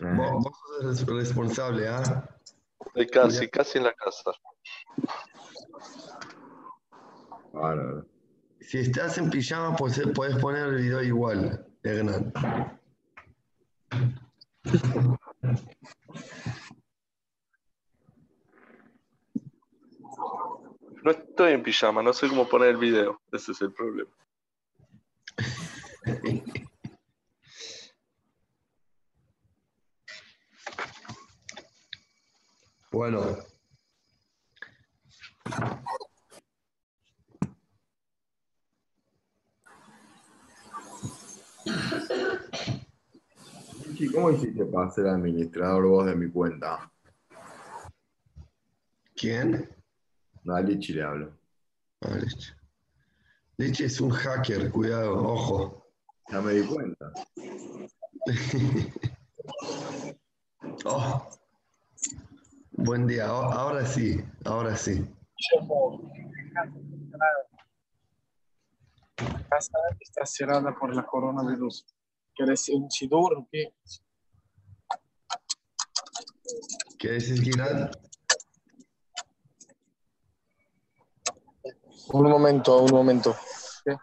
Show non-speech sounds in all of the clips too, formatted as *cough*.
Vos, vos sos responsable, ¿ah? Estoy casi, casi en la casa. Bárbaro. Si estás en pijama, pues, puedes poner el video igual, Hernán. No estoy en pijama, no sé cómo poner el video. Ese es el problema. *laughs* Bueno. Lichi, ¿cómo hiciste para ser administrador vos de mi cuenta? ¿Quién? No, a Lichi le hablo. Ah, Leche. Leche es un hacker, cuidado, ojo. Ya me di cuenta. *laughs* Oh. Buen día, ahora sí, ahora sí. casa está cerrada por la coronavirus. ¿Quieres un sidor o qué? ¿Qué dices, Gilad? Un momento, un momento. ¿Qué?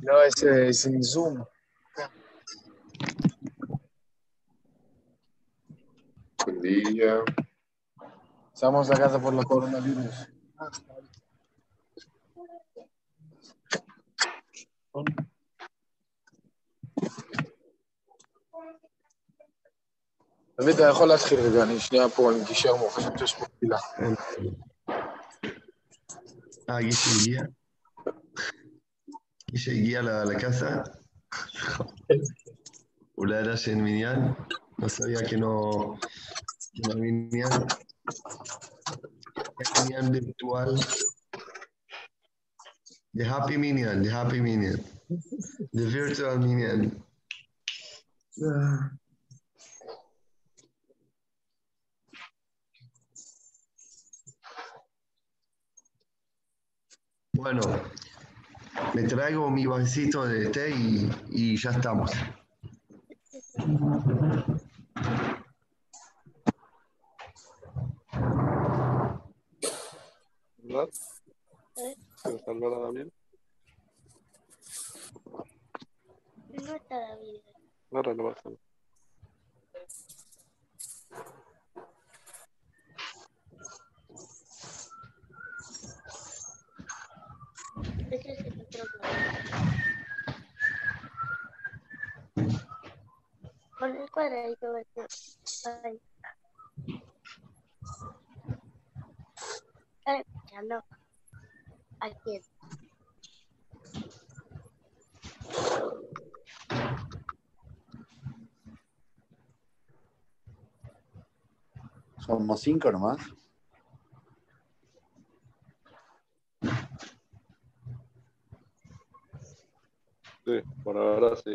No, es, es en Zoom. Buen día. Estamos a casa por la coronavirus. הבאת יכול להתחיל רגע, אני שנייה פה, אני תישאר מור, חשבתי שיש פה תפילה. Ah, Guille guía. Guille guía la, la casa. Hola, era en Minian. No sabía que no. Que no Minian virtual. The Happy Minion, the Happy Minion. The virtual Minion. Bueno, me traigo mi vasito de té y ya estamos. ¿Verdad? ¿Pero está No está David. Laura lo va a es. Con el cuadradito. Ahí. ¿Están escuchando? Aquí está. Somos cinco nomás. Sí, por ahora sí.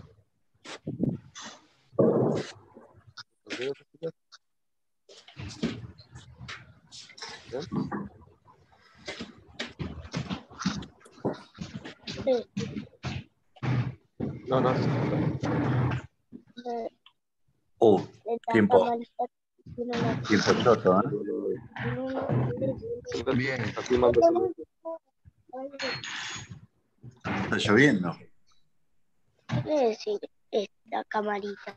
No, no. Uh, tiempo. Tiempo choto, ¿eh? Bien. Está lloviendo. Voy a decir esta camarita.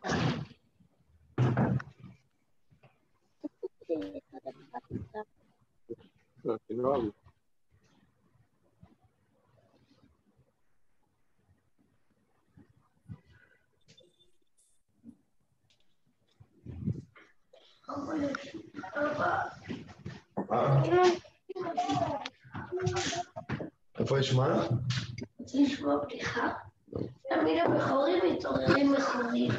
No, que no hablo. איפה יש מה? רוצה לשמוע בדיחה? תמיד הבכורים מתעוררים מכורים.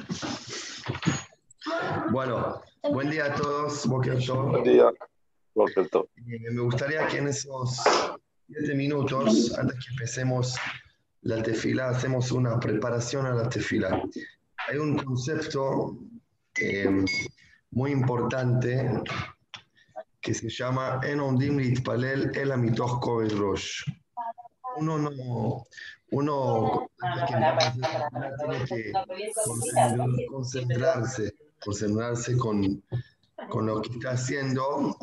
Bueno, buen día a todos. Buen día. Eh, me gustaría que en esos siete minutos, antes que empecemos la tefila, hacemos una preparación a la tefila. Hay un concepto eh, muy importante que se llama En Ondim Litpalel El Amitoch Rosh. Uno no, uno que tiene que concentrar- concentrarse, concentrarse con, con lo que está haciendo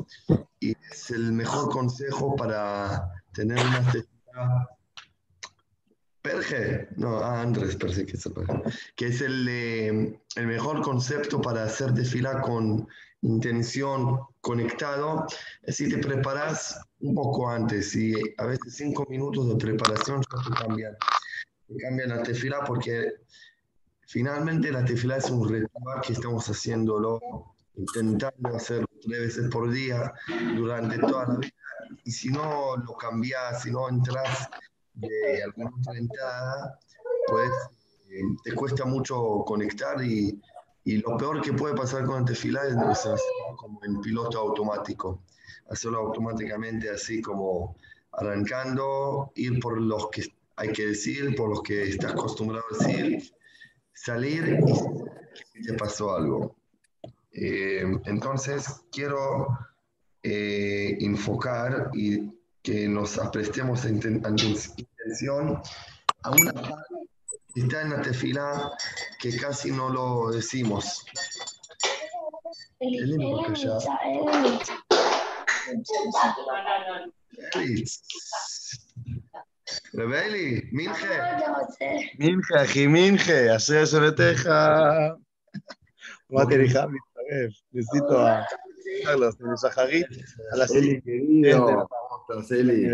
y es el mejor consejo para tener una tefilá. Perge, no, ah, Andrés, parece que es el que es el, mejor concepto para hacer tefilá con intención, conectado, es si te preparas un poco antes y a veces cinco minutos de preparación ya te cambian, te cambian la tefilá porque finalmente la tefilá es un ritual que estamos haciéndolo, intentando hacerlo tres veces por día durante toda la vida. Y si no lo cambias, si no entras de alguna otra entrada, pues eh, te cuesta mucho conectar y, y lo peor que puede pasar con el tefilá es hacerlo como en piloto automático, hacerlo automáticamente así como arrancando, ir por los que hay que decir, por los que estás acostumbrado a decir, salir y te pasó algo. Eh, entonces, quiero eh, enfocar y que nos aprestemos a intención a una parte que está en la tefila que casi no lo decimos. Eli, Eli, רב אלי, מינכה, מה אתה רוצה? מינכה, אחי, מינכה, אשרי שונאיך. אמרתי לך, מצטרף, ניסיתו ה... קרלוס, משחרית, על Eli, הסעיף. querido, ¿cómo estás, Eli?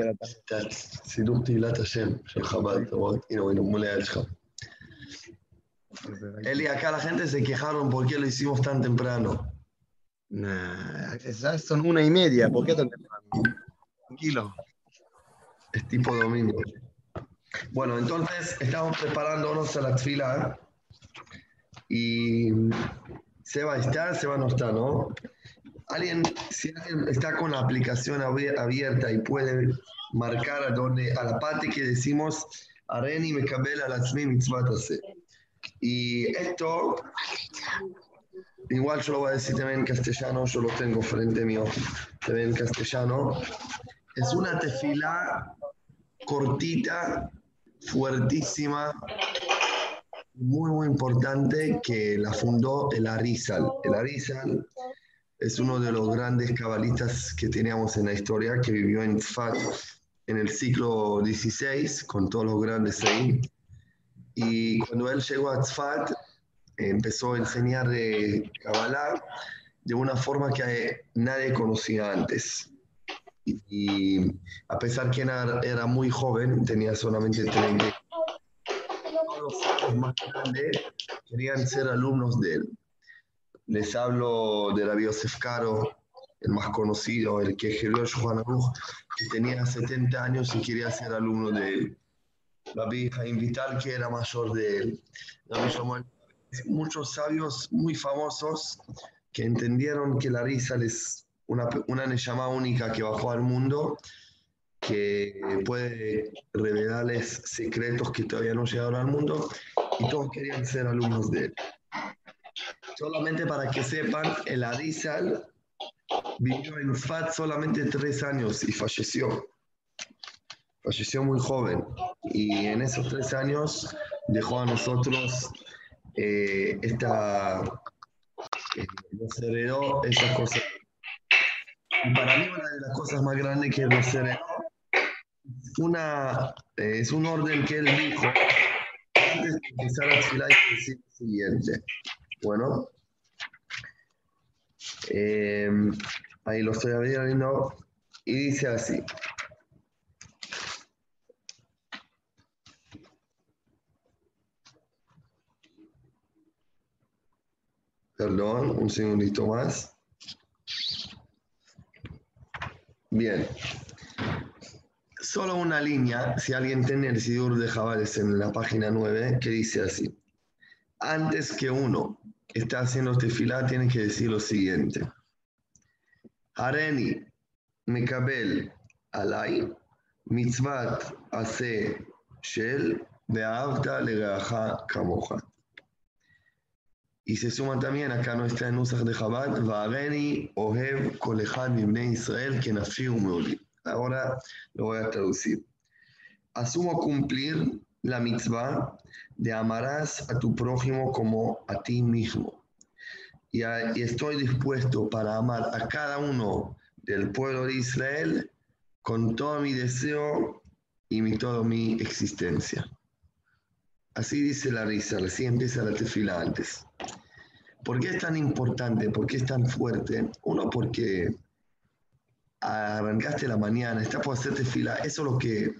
סידור תהילת השם של חב"ד, אתה רואה? הנה הוא מול היד שלך. Eli, acá la gente se quejaron por qué lo hicimos tan temprano. Nah, ya son una y media, ¿por qué tan temprano? Tranquilo. Es tipo domingo. Bueno, entonces estamos preparándonos a la tefila y Seba está, Seba no está, ¿no? Alguien, si alguien está con la aplicación abier- abierta y puede marcar a donde, a la parte que decimos Areni me cabela la hacer. Y esto, igual yo lo voy a decir también en castellano, yo lo tengo frente mío, también en castellano. Es una tefila cortita, fuertísima, muy, muy importante que la fundó el Arizal. El Arizal es uno de los grandes cabalistas que teníamos en la historia, que vivió en Tzfat en el siglo XVI, con todos los grandes ahí. Y cuando él llegó a Tzfat, empezó a enseñar eh, Kabbalah de una forma que nadie conocía antes. Y, a pesar que era, era muy joven, tenía solamente 30, todos los más grandes querían ser alumnos de él. Les hablo de Rabbi Yosef Caro, el más conocido, el que escribió Shulchan Aruch, que tenía 70 años y quería ser alumno de él. Rabbi Jaim Vital, que era mayor de él. Muchos sabios muy famosos que entendieron que la risa es una, una Neshama única que bajó al mundo, que puede revelarles secretos que todavía no llegaron al mundo, y todos querían ser alumnos de él. Solamente para que sepan, el Arizal vivió en Fat solamente tres años y falleció. Falleció muy joven. Y en esos tres años dejó a nosotros eh, esta. eh, nos heredó esas cosas. Y para mí, una de las cosas más grandes que nos heredó una, eh, es un orden que él dijo antes de empezar a hay que decir lo siguiente. Bueno, eh, ahí lo estoy abriendo y dice así. Perdón, un segundito más. Bien. Solo una línea, si alguien tiene el Sidur de Jabales en la página 9, que dice así. Antes que uno está haciendo tefilá, tiene que decir lo siguiente. Hareni mekabel alay mitzvat ase shel ve'avta legaja kamoja. Y se suma también, acá en Nusach de Chabad, Va'areni ohev kol echad mibnei Israel que nafshi umeoli. Ahora lo voy a traducir. Asumo cumplir la mitzvah de amarás a tu prójimo como a ti mismo. Y, a- y estoy dispuesto para amar a cada uno del pueblo de Israel con todo mi deseo y mi, toda mi existencia. Así dice la risa, recién empieza la tefila antes. ¿Por qué es tan importante? ¿Por qué es tan fuerte? Uno, porque arrancaste la mañana, estás por hacerte fila, eso es lo que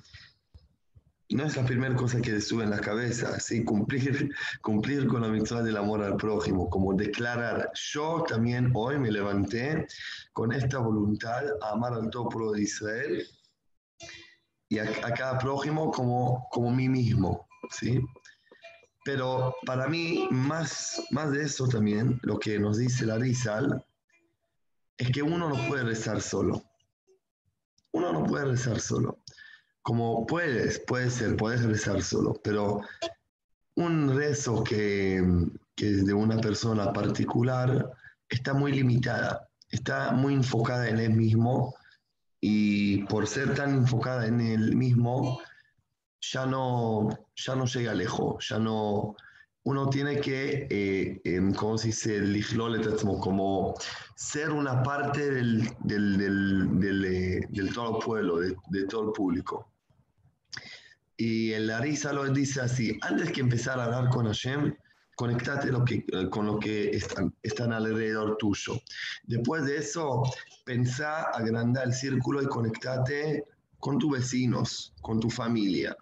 no es la primera cosa que te sube en la cabeza, ¿sí? cumplir, cumplir con la mitzvah del amor al prójimo, como declarar, yo también hoy me levanté con esta voluntad a amar al pueblo de Israel y a, a cada prójimo como, como mí mismo, ¿sí? Pero para mí, más, más de eso también, lo que nos dice la Rizal, es que uno no puede rezar solo. Uno no puede rezar solo. Como puedes, puede ser, puedes rezar solo, pero un rezo que, que es de una persona particular está muy limitada, está muy enfocada en él mismo y por ser tan enfocada en él mismo, ya no, ya no llega lejos, ya no, uno tiene que, eh, em, ¿cómo se dice? Como ser una parte del, del, del, del, eh, del todo el pueblo, de, de todo el público. Y el Arisa lo dice así, antes que empezar a hablar con Hashem, conectate lo que, eh, con lo que están, están alrededor tuyo. Después de eso, pensá, agranda el círculo y conectate con tus vecinos, con tu familia.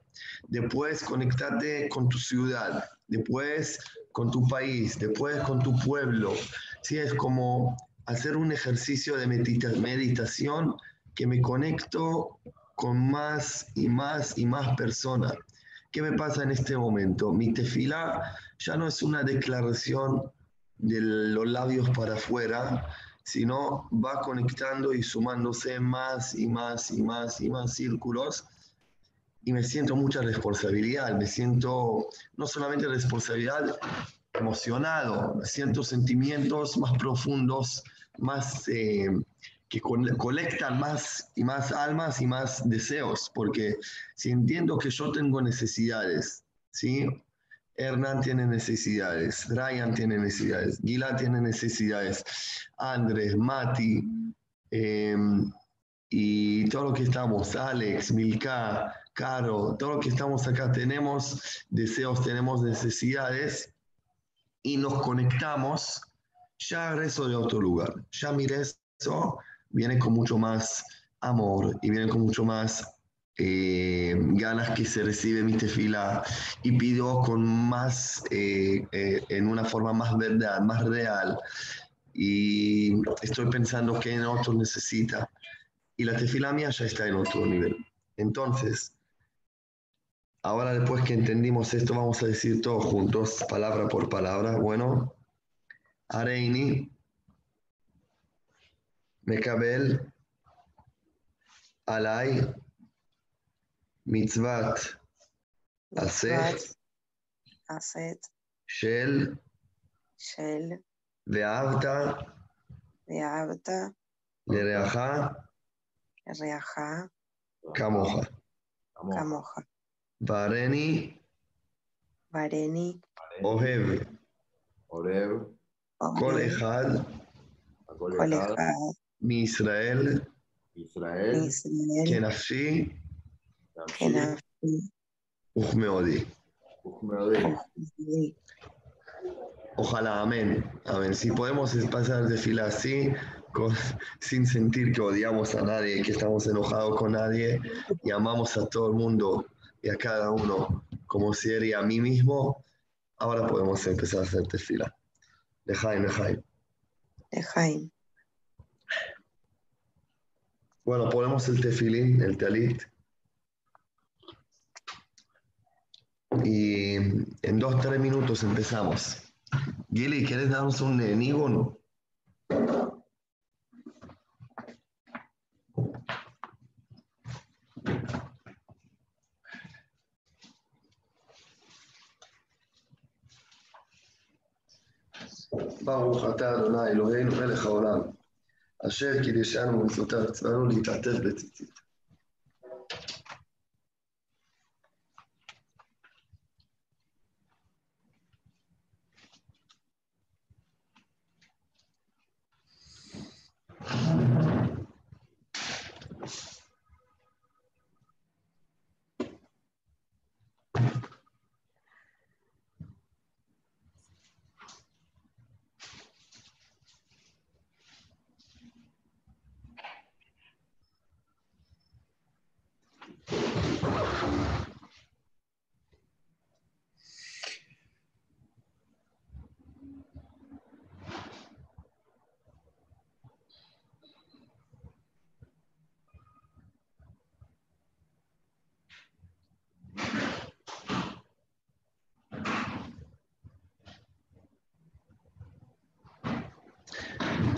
Después conectate con tu ciudad, después con tu país, después con tu pueblo. Sí, es como hacer un ejercicio de medita- meditación que me conecto con más y más y más personas. ¿Qué me pasa en este momento? Mi tefilá ya no es una declaración de los labios para afuera, sino va conectando y sumándose más y más y más y más círculos y me siento mucha responsabilidad, me siento no solamente responsabilidad emocionado, siento sentimientos más profundos, más eh, que colectan más y más almas y más deseos, porque si entiendo que yo tengo necesidades, ¿sí? Hernán tiene necesidades, Ryan tiene necesidades, Gila tiene necesidades, Andrés, Mati, eh, y todo lo que estamos, Alex, Milka, Caro, todo lo que estamos acá tenemos deseos, tenemos necesidades y nos conectamos, ya rezo de otro lugar. Ya mi rezo viene con mucho más amor y viene con mucho más eh, ganas que se recibe mi tefila y pido con más, eh, eh, en una forma más verdad, más real. Y estoy pensando que en otro necesita. Y la tefila mía ya está en otro nivel. Entonces, ahora después que entendimos esto, vamos a decir todos juntos, palabra por palabra. Bueno, Areini, Mekabel, Alay, Mitzvat, Aset, Aset, Shel, Shel, Ve'avta, Ve'avta, Lereaja, Reaja, Kamoja. Kamoja, Vareni, Vareni, Ohev, Oreb, Kol Ohev, Echad, Akol Kol Echad, Echad, Mi Israel, Kenafi, Uchmeodi. Uchmeodi. Ujdi. Ojalá, amén. Amén. Si podemos pasar de fila así, con- sin sentir que odiamos a nadie, que estamos enojados con nadie y amamos a todo el mundo y a cada uno como si era a mí mismo, ahora podemos empezar a hacer fila. Lejaim, lejaim. Lejaim. Bueno, ponemos el tefilín, el talit. Y en dos, tres minutos empezamos. Gili, ¿quieres darnos un enigma? ברוך אתה אדוני אלוהינו מלך העולם, אשר קידשנו ומצוותיו ציוונו להתעטף בציצית.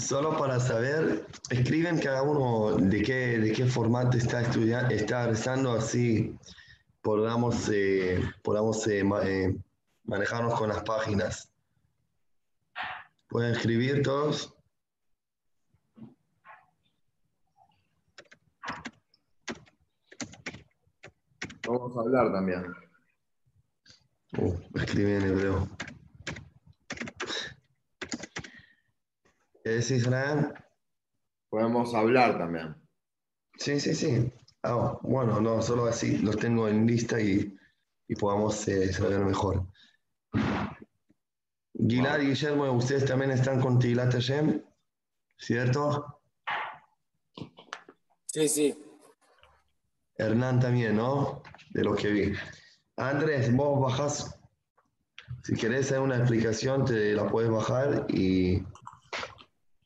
Solo para saber, escriben cada uno de qué, de qué formato está estudiando, está rezando, así podamos, eh, podamos eh, ma- eh, manejarnos con las páginas. ¿Pueden escribir todos? Vamos a hablar también. Uh, escriben en hebreo. ¿Qué decís? Podemos hablar también. Sí, sí, sí. Ah, bueno, no, solo así los tengo en lista y, y podamos eh, saber mejor. Gilad y Guillermo, ustedes también están con Tilat Hashem, ¿cierto? Sí, sí. Hernán también, ¿no? De lo que vi. Andrés, vos bajás, si querés hacer una explicación, te la puedes bajar y,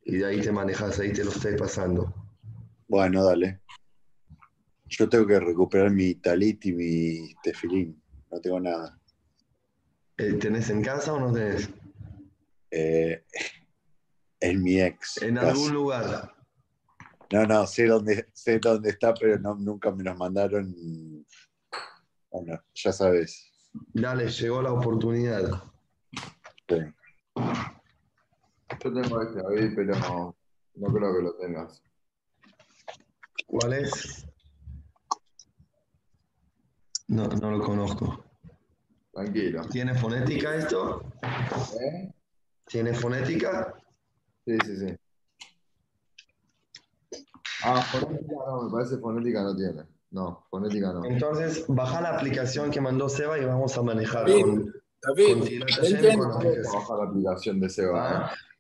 y de ahí te manejas, ahí te lo estoy pasando. Bueno, dale. Yo tengo que recuperar mi talit y mi tefilín. No tengo nada. Eh, ¿Tenés en casa o no tenés? Eh, en mi ex. En casa. algún lugar. No, no, sé dónde, sé dónde está, pero no, nunca me los mandaron. Bueno, ya sabes. Dale, llegó la oportunidad. Sí. Yo tengo este David, pero no, no creo que lo tengas. ¿Cuál es? No, no lo conozco. Tranquilo. ¿Tiene fonética esto? ¿Eh? ¿Tiene fonética? Sí, sí, sí. Ah, fonética no, me parece fonética no tiene. No, fonética no. Entonces, baja la aplicación que mandó Seba y vamos a manejar David, con, David, con la aplicación. de Seba. ¿eh?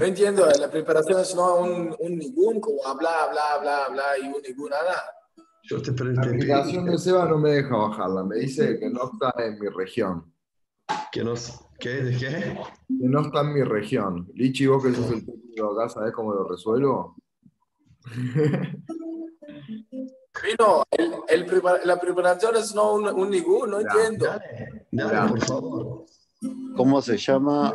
No entiendo, la preparación es no un, un ningún, como bla, bla, bla, bla, y un ningún nada. Yo te, La aplicación de Seba no me deja bajarla. Me dice que no está en mi región. que nos... ¿Qué? ¿De qué? Que no está en mi región. Lichi, vos que sos el técnico acá, ¿sabés cómo lo resuelvo? *laughs* Vino, el, el prepara- la preparación es no un, un ningún, no Ya, entiendo. Dale, dale, por favor. ¿Cómo se llama?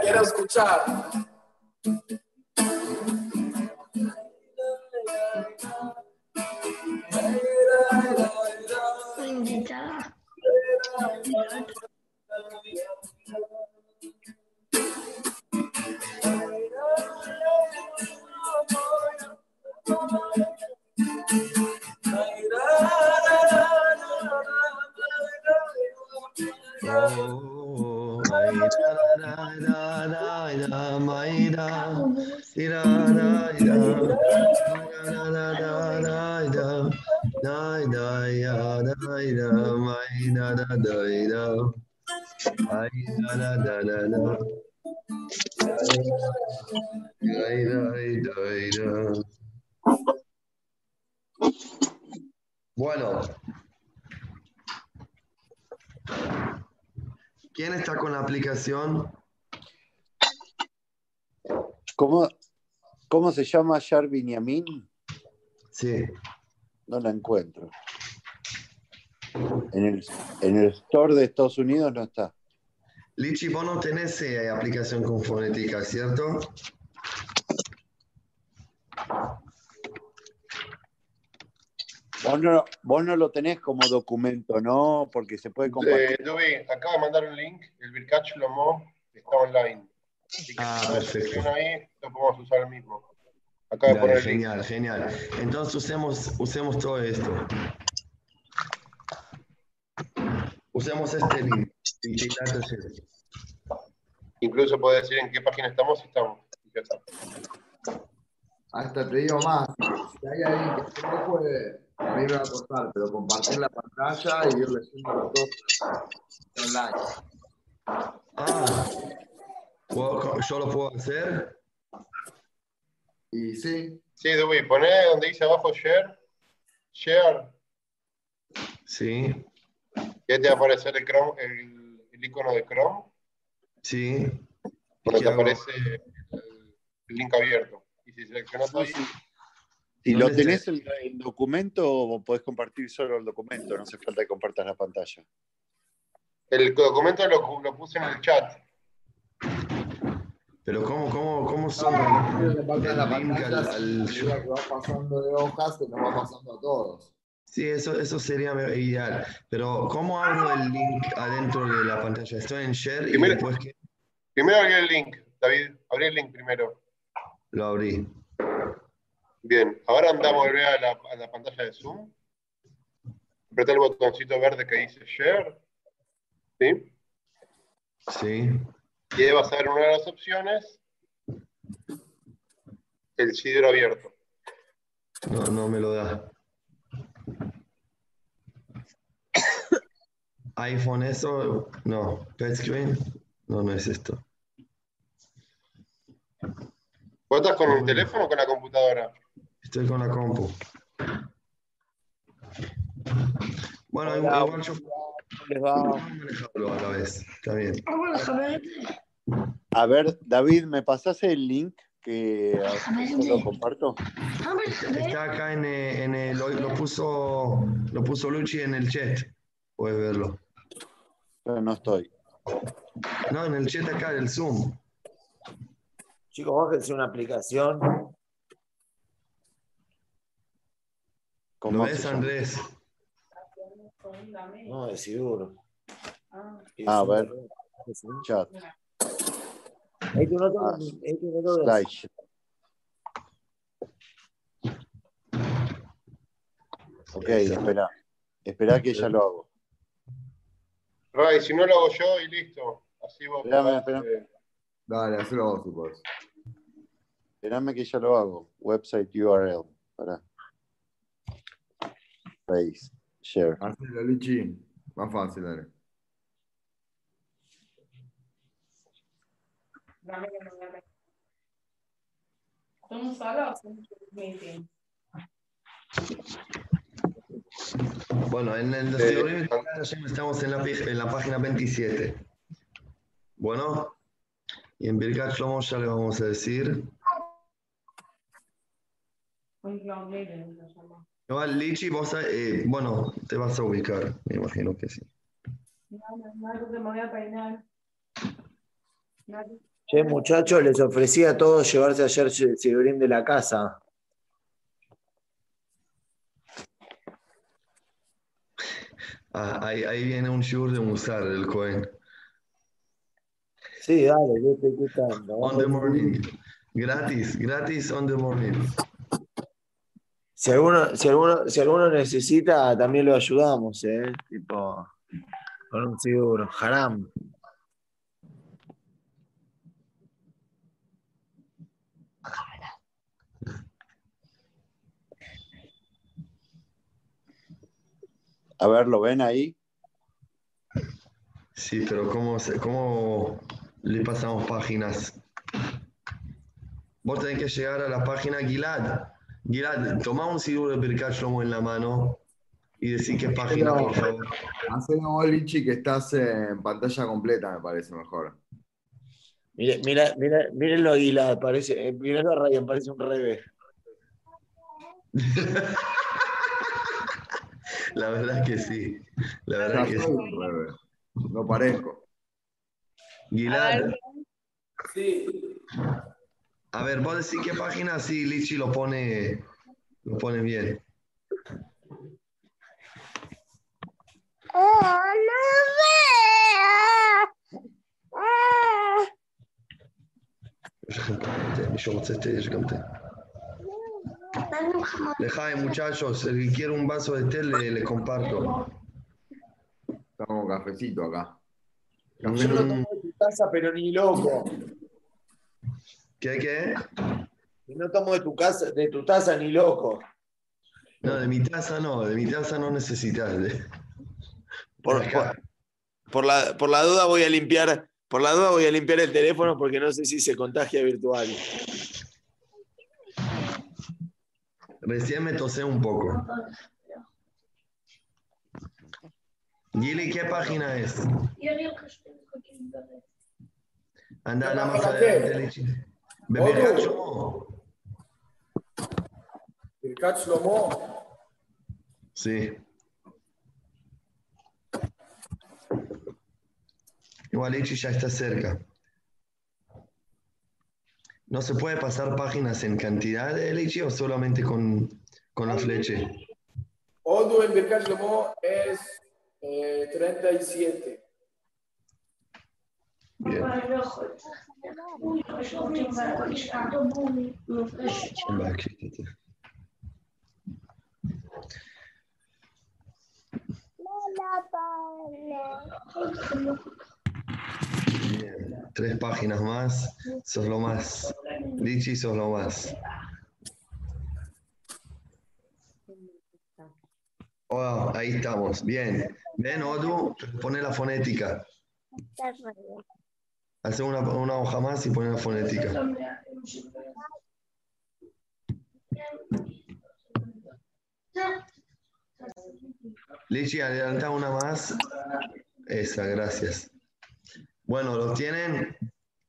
Quiero escuchar. Bendita. Oh, da, da, da, da, Bueno, ¿quién está con la aplicación? ¿Cómo, cómo se llama Yar Sí. No la encuentro. En el, en el store de Estados Unidos no está. Lichi, vos no tenés eh, aplicación con fonética, ¿cierto? Vos no, vos no lo tenés como documento, ¿no? Porque se puede compartir. Eh, Dubi, acabo de mandar un link. El Birkach Lomo está online. Así que Ah, si perfecto. ahí, lo podemos usar el mismo. Acabo de poner el link. genial, genial. Entonces usemos, usemos todo esto. Usemos este link. Y date ese. Incluso puede decir en qué página estamos y estamos. Hasta te digo más, si hay alguien que no puede, a mí me va a costar, pero compartir la pantalla y ir leyendo todo online. Ah, ¿puedo- ¿yo lo puedo hacer? Y sí, Sí, Dubi, poné donde dice abajo share. Share. Sí, Y ahí te va a aparecer el, Chrome, el, el icono de Chrome. sí. Cuando ¿Qué te aparece el, el link abierto. Y si seleccionas ahí, Si No lo tenés el, el documento, podés compartir solo el documento, no hace falta que compartas la pantalla. el documento lo, lo puse en el chat. Pero ¿cómo, cómo, cómo son la el al, al- que va pasando de hojas que nos va pasando a todos. Sí, eso, eso sería ideal. Pero ¿cómo abro el link adentro de la pantalla? Estoy en share y Primero- después que Primero abrí el link, David. Abrí el link primero. lo abrí. Bien, ahora andamos a volver a la, a la pantalla de Zoom. Apreté el botoncito verde que dice Share. ¿Sí? Sí. Y ahí vas a ver una de las opciones. El sidro abierto. No, no me lo da. iPhone, eso, no. Pet screen, no, no es esto. ¿Vos estás con un teléfono o con la computadora? Estoy con la compu. Bueno, Hola, igual yo les va? manejarlo a la vez. Está bien. Ah. A ver, David, ¿me pasás el link que lo comparto? Ah. Está acá en, eh, en el, lo, lo puso, lo puso Luchi en el chat. Puedes verlo. Yo no estoy. No, en el chat acá del Zoom. Chicos, bájense una aplicación. ¿Lo ¿Cómo ves, se llama? Andrés? No, es seguro. Ah, a ver, chat, Este no Ah, tengo- este no tengo- slide. Ok, espera. Espera que ya lo hago. Ray, si no lo hago yo y listo. Así vos. Espérame, podés, espérame. eh, Dale, hacelo vos si podés. Espérame que ya lo hago. Website URL. Para. Face. Share. Hacelo, Lichi. Más fácil, dale. ¿Son solos? Meeting. Bueno, en el Eh, ya estamos en la, en la página 27. Bueno, y en Birkat Shlomo ya le vamos a decir. Lichi, vos, eh, bueno, te vas a ubicar, me imagino que sí. Me voy a peinar. Che, muchachos, les ofrecí a todos llevarse ayer ciberín de la casa. Ah, ahí, ahí viene un shur de Musar, del Cohen. Sí, dale, yo estoy escuchando. On the morning. Gratis, gratis on the morning. Si alguno, si alguno, si alguno necesita, también lo ayudamos, ¿eh? Tipo, con un seguro. Haram. A ver, ¿lo ven ahí? Sí, pero ¿cómo, se- cómo le pasamos páginas? Vos tenés que llegar a la página Gilad. Gilad, toma un sidur de Shlomo en la mano y decir qué página, por favor. Hacelo vos, Lichi, que estás en pantalla completa, me parece mejor. Mira, mira, mira, mírenlo a Aguilar, parece, eh, mírenlo a Ryan, parece un revés. *laughs* La verdad es que sí. La verdad que sí. No parezco. Gilad, Sí. a ver, vos decís qué página, sí, Lichi lo pone, lo pone bien. Yo este, yo canté. Lejaim, muchachos, el que quiere un vaso de té le, le comparto. Estamos cafecito acá. Yo no tomo de tu taza, pero ni loco. ¿Qué, qué? No tomo de tu casa, de tu taza ni loco. No, de mi taza no, de mi taza no necesitas. de- Por, por- por la, por la duda voy a limpiar, por la duda voy a limpiar el teléfono porque no sé si se contagia virtual. Recién me tosé un poco. Gili, ¿qué página es? Anda, anda más adelante. Bebercat Shlomo. Birkat Shlomo. Sí. Igual Lichi ya está cerca. ¿No se puede pasar páginas en cantidad de Lichi o solamente con, con la flecha? Odu en Birkat Shlomo es eh, 37. Bien. Tres páginas más. Sos lo más. Lichi, sos lo más. Oh, ahí estamos. Bien. Ven, Odu, pone la fonética. Hace una, una hoja más y pone la fonética. Lichi, adelanta una más. Esa, gracias. Bueno, ¿lo tienen?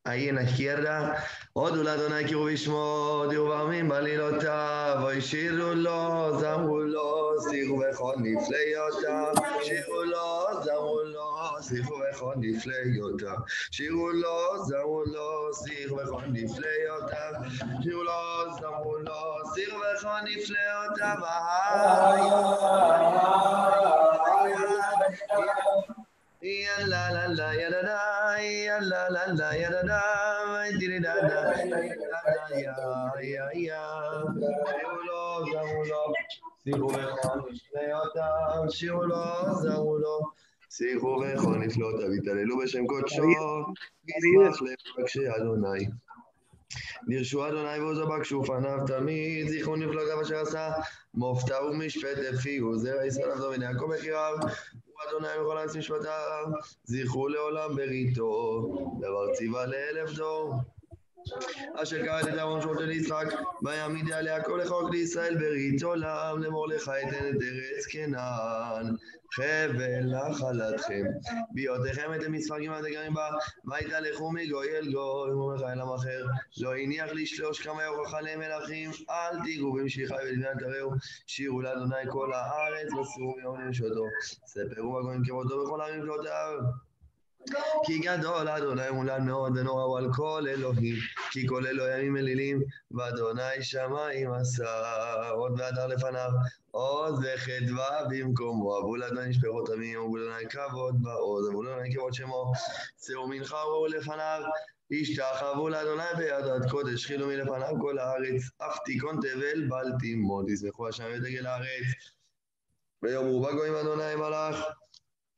Ahí en la izquierda. Odul Adonai Kirubishmo, Diubamim Balilota, Vaishirulo, Zamulo, Sigu Bechon Nifleyota, Shirulo, Zamulo, Sigu Bechon Nifleyota, Shirulo, Zamulo, Shirulo, Zamulo, la la la ya da da ya la la la ya da da di di da da ya ya ya Shiulo zamulo sihu bechon nifleota Shiulo zamulo sihu bechon nifleota ויתעללו בשם קודשו ישמח למבקשי אדוני נרשו אדוני ועוזו בקשו פניו תמיד זכרו נפלאותיו אשר עשה מופתע ומשפט לפיהו זרע ישראל עבדו בני יעקב בחיריו אדוני בכל ארץ משפטיו, זכרו לעולם בריתו, דבר ציווה לאלף דור. אשר קראת את אהרון שורתו ליצחק, ויעמיד עליה כל לחוק לישראל ברית עולם, למרדכי אתן את ארץ כנען, חבל נחלתכם, בהיותכם אתם מספרים עד הגרים בה, ויתהלכו מגוי אל גוי, ומלך אל עם אחר, לא הניח לשלוש כמה יוכחה למלכים, אל תיגעו במשיחי ולבנת תראו, שירו לאדוני כל הארץ, וסירו מיום נשותו, ספרו בגויים כבודו בכל הערים פלאותיו. כי גדול אדוני מולד מאוד ונורא הוא על כל אלוהים, כי כל אלוהים אלילים, ואדוני שמיים עשה, עוד והדר לפניו, עוז וחדווה במקומו, אבו לאדוני שפרות עמים, אבו לאדוני כבוד בעוז, אבו לאדוני כבוד שמו, שאו מנחה וראו לפניו, השתחוו לאדוני בידת קודש, חילו מלפניו כל הארץ, אף תיכון תבל בל תימוד, ישמחו השם ודגל הארץ, ויאמרו בגויים אדוני מלאך,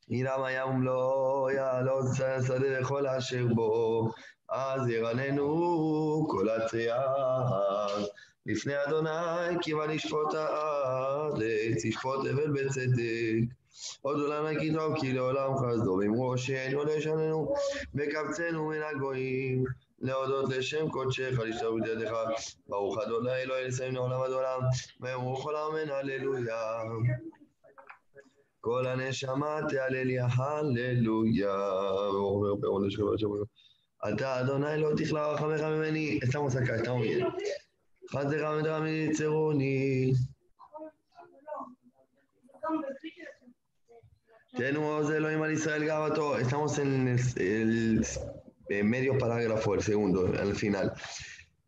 עירם הים ומלואו, יעלות שדה וכל אשר בו, אז ירננו כל הצער. לפני אדוני, כי לשפוט הארץ, ישפוט אבל בצדק. עוד עולם טוב, כי לעולם חסדו, ואמרו ראשנו לשננו, וקבצנו מן הגויים. להודות לשם קודשך, להשתרות ידיך, ברוך אדוני אלוהי לסיים לעולם עד עולם, ויאמרו כל אמן הללויה. כל הנשמה תהלליה, הללויה. ואומר בעונש חברת שמונה. אתה אדוני לא תכלה רחמך ממני, estamos acá, estamos bien. חסדך מדרם יצרוני. תנו עוז אלוהים על ישראל גאוותו. Estamos en el, el medio parágrafo, el segundo, al final.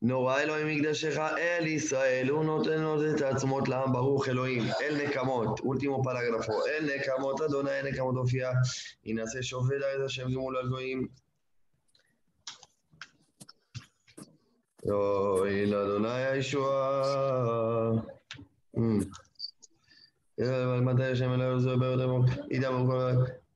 נורא אלוהים מקדשך אל ישראל, הוא נותן לו את העצמות לעם ברוך אלוהים, אל נקמות, אולטימו פרגרפו, אל נקמות אדוני אל נקמות הופיע, ינעשה שופט את השם גמול על גויים. אוי לאדוני הישועה. מתי השם אלוהים ידעמו כל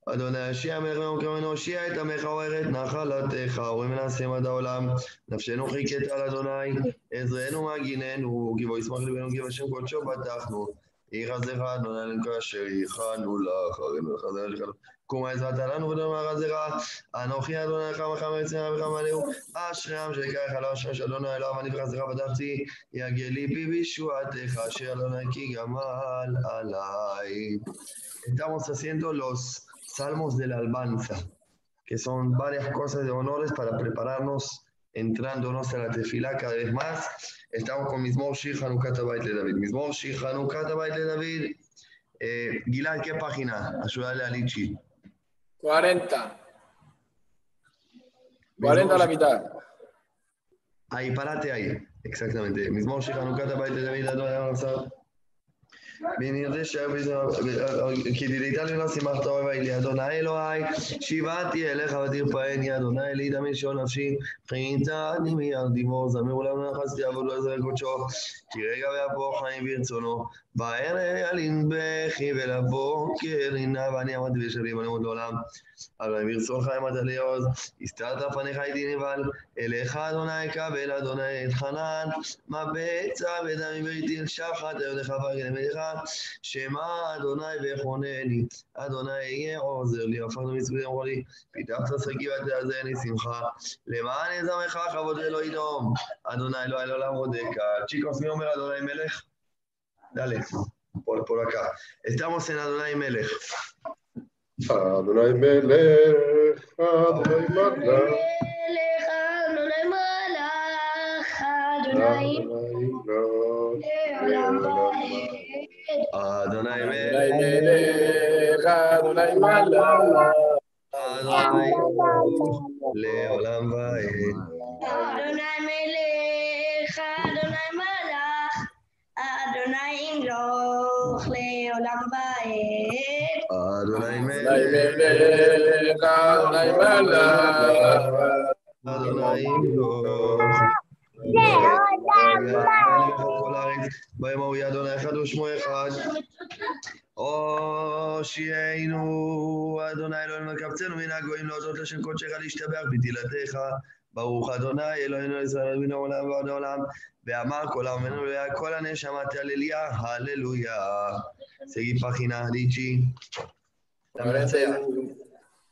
אדוני השיע מלך ממקומנו, הושיע את עמך אוהרת נחלתך, ומנסים עד העולם. נפשנו חיכת על אדוני, עזרנו מגיננו, כי בו ישמח לבנו, כי בשם קודשו בטחנו. יחזך אדוני אלוהינו אשר ייחנו לך, הרינו לך זה לך. קומה עזרת לנו ודומה רזך, אנוכי אדוני לך מחמר יצמח וחמלהו, אשרי עם שיקח על אשרי אדוני אלוהים אני וחזרך בדחתי, יגל ליבי בישועתך, אשר אדוני כי גמל עליי. Estamos haciendo los salmos de la albanza, que son varias cosas de honores para prepararnos entrándonos a la tefilá cada vez más. Estamos con Mismor Shir Hanukkah Bait de David. Mismor Shir Hanukkah Bait de David. Eh, Gilad, ¿qué página? Ayúdale a Lichi. 40. 40 a la mitad. Ahí, parate ahí. Exactamente. Mismor Shir Hanukkah Bait de David. ונראה כי דיליתני לא שימחת אוהבי לי, אדוני אלוהי, שיבעתי אליך ותרפאני, אדוני אלי דמשו נפשי, חייתני מיד דיבור, זמירו להם נחסתי עבוד לא יזרק קודשו, כי רגע ויבוא חיים ברצונו, בערב ילין בכי ולבוקר הנה ואני עמדתי וישרים אני עמוד לעולם. אבל ברצונך עמדת לי עוז, הסתרת פניך איתי נבהל, אליך אדוני קבל אדוני את חנן, מה בצע ודמי בריתי אל שחת, היודך ורגל מלך, שמע אדוני ויחונני, אדוני יהיה עוזר לי, הפכנו מצווים אמרו לי, פיתחת שגיא ותאזני שמחה, למען יזמך כבוד לא ידום, אדוני לא אל עולם רודקה. צ'יקוס, מי אומר אדוני מלך? Dale, por, por acá. Estamos en Adonai Melech. Adonai Melech, Adonai Malach, Adonai Adonai Adonai Melech, Adonai Malach, Adonai Leolam Vaed. Adonai Melech, Adonai Malach, Adonai Imloch, Leolam Vaed. Adonai Melech, Adonai Malach, Adonai Imloch, Leolam ההוא יד אדוני אחד ושמו אחד. הושיענו, אדוני אלוהינו וקבצנו מן הגויים להודות לשם קודשך להשתבח בתהילתך. ברוך אדוני אלוהינו ישראל מן העולם ועד העולם. ואמר כל הללויה, כל תהלליה, הללויה. Seguí página, Richie. La 41.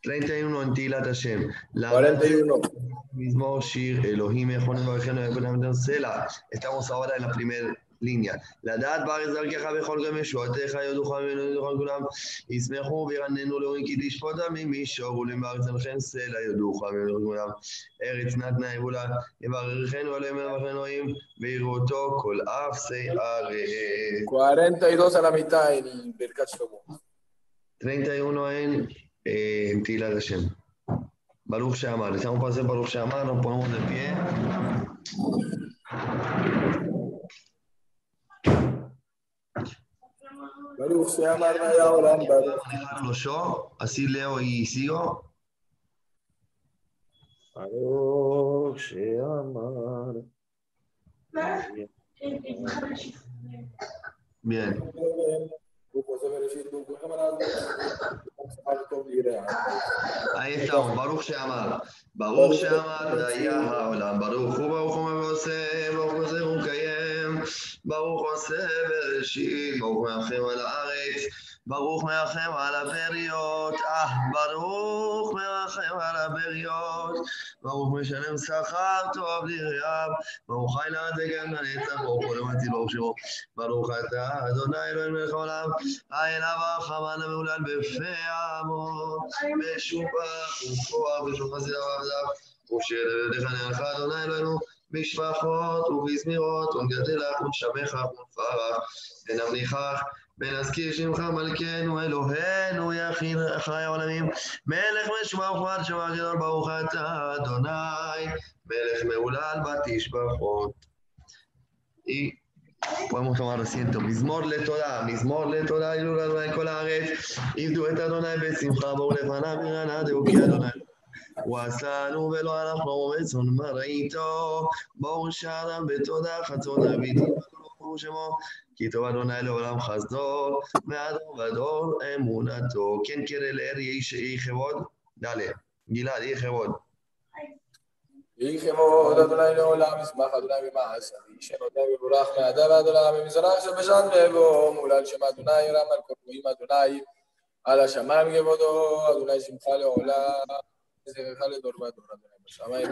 31 en Tilat Hashem. La 41. Mismo Shir, Elohim, Ejonem, Barajeno, Sela. Estamos ahora en la primera línea. La dad va a rezar que Jabe Holgam Yeshuateja, Yoduja, Yoduja, Kulam, וירננו לאורים כי תשפוט עמים מישור ולמארץ אנכם סלע יודוך ולכולם ארץ נתנה יבולה יברכנו עליהם ולברכנועים ויראותו כל אף שערי 42 a la mitad en Birkat Shlomo. 31 en eh, Tila Hashem. Baruch Sheamar. Estamos para hacer Baruch Sheamar, nos ponemos de pie. Baruch Baruch. Manejarlo yo, así leo y sigo. Baruch Sheamar. Bien. אי טוב, ברוך שאמר, ברוך שאמר, דיה העולם, ברוך הוא ברוך הוא מבוסר, ברוך הוא מבוסר. ברוך עושה בראשית, ברוך מרחם על הארץ, ברוך מרחם על הבריות, אה, ברוך מרחם על הבריות, ברוך משלם שכר טוב לרעב, ברוך חי לעד הגן לנצח, ברוך הוא למדתי ברוך שירו, ברוך אתה, אדוני אלוהים מלך העולם, האליו החמן המהולל בפי עמו, משופח, ופוח, ושופח זה רב זב, ושאלה ילדיך נערכה, אדוני אלוהינו, בשפחות ובזמירות, ונגדלך ונשמך ונפרח, ונמליכך, ונזכיר שמך מלכנו אלוהינו יחיד חי העולמים, מלך משמע וכבוד שמע גדול ברוך אתה אדוני, מלך מהולל בתשבחות. Podemos tomar asiento. Mismor le Torah, y Lula Adonai Kol Haaretz, Ivdu et Adonai besimcha, באו לפניו ברענה דהו כי אדוני. הוא עשנו ולא אנחנו רצון שעריו בתודה חצות אביתי ברוך שמו, כי טוב אדוני לעולם חסדו, ועדו ודור אמונתו. כן קרא לאר יהי כבוד? ד' גלעד, יהי כבוד. יהי כבוד אדוני לעולם, ישמח אדוני במעשה, שם אדוני מבורך מאדם ועד עולם, במזרח שבשן ובו, מולל שם אדוני רם על כל אדוני, על השמיים כבודו, אדוני שמך לעולם, זכרך לדור ודור, אדוני בשמיים.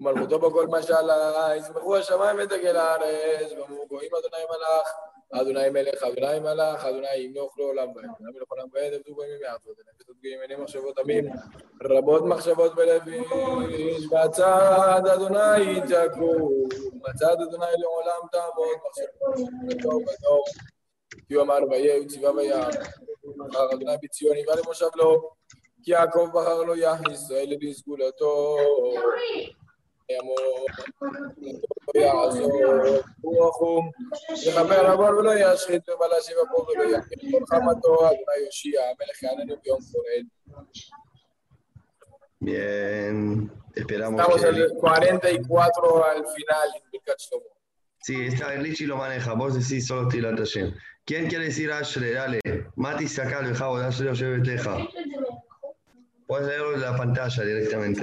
ומלכותו בכל משלה, ישמחו השמיים ותגל הארץ, ואמרו גויים אדוני מלאך, אדוני מלך, אדוני מלאך, אדוני ימלוך לעולם ועד, אדוני מלך עולם ועד, עבדו גויים פתות גויים עיני מחשבות עמים, רבות מחשבות בלבי, בצד אדוני תקום, בצד אדוני לעולם תעבוד, מחשבות בדור בדור. הוא אמר ויהי וציווה ויער, אדוני בציון יבא למושב לו, יעקב בחר לו יח ישראל לסגולתו. יעמוד, לא יעזור, הוא החום, יכפר עבור ולא ישחית ובלשים אפו ולא יחמיר כל חמתו, אדוני יושיע, המלך יעננו ביום חורד. Bien, esperamos Estamos que... al 44 al final en Birkat Shlomo. Sí, está Richie lo maneja, vos decís solo Tilat Hashem. ¿Quién quiere decir Ashre? Dale. Mati, saca el jabo de Ashre o Shebeteja. Puedes leerlo en la pantalla directamente.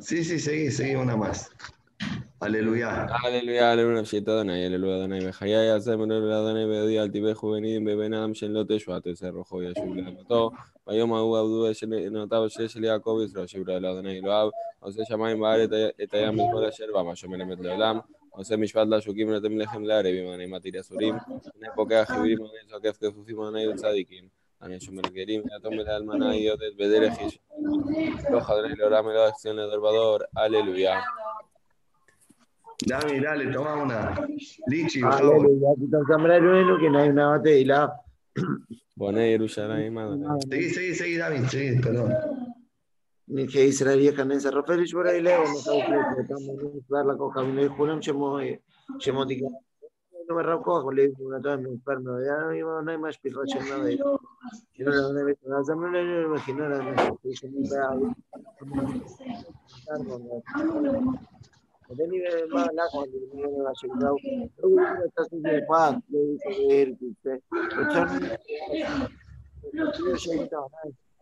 Sí, sí, seguí, seguí una más. Aleluya. הללויה, הללויה נפשית אדוני, הללויה אדוני בחיי יעשה מלא אדוני ויודיע אל תיבך ובנים בבן עם שלא תשוע תעשה רוחו ישוב לאמתו ביום ההוא עבדו אש נותיו אשר של יעקב ישראל שברה לאדוני אלוהיו עושה שמיים בארץ את הים בכל אשר בא מה מלמד לעולם עושה משפט לעשוקים ונותן לחם לערבים עני מטיל אסורים עני פוקח חיובים עני צועקף כפופים עני צדיקים עני שומר גרים ויתום לאלמנה יודעת בדרך יש לא חדרי לעולם אלוה acción de Salvador aleluya Dame, dale, toma una. Lichi, Aleluya, תזמר אלוהינו כי נעים נעמת תהילה. בונה ירושלים אדוני Seguí, seguí, seguí, David, seguí, perdón. que Israel יכנס הרופא לשבור האלה, ומסר לכוכב, לכולם שמות יקרא. no me rabko, con le una toda mi enfermo, ya no hay más pirroche no lo visto, no lo imagino era me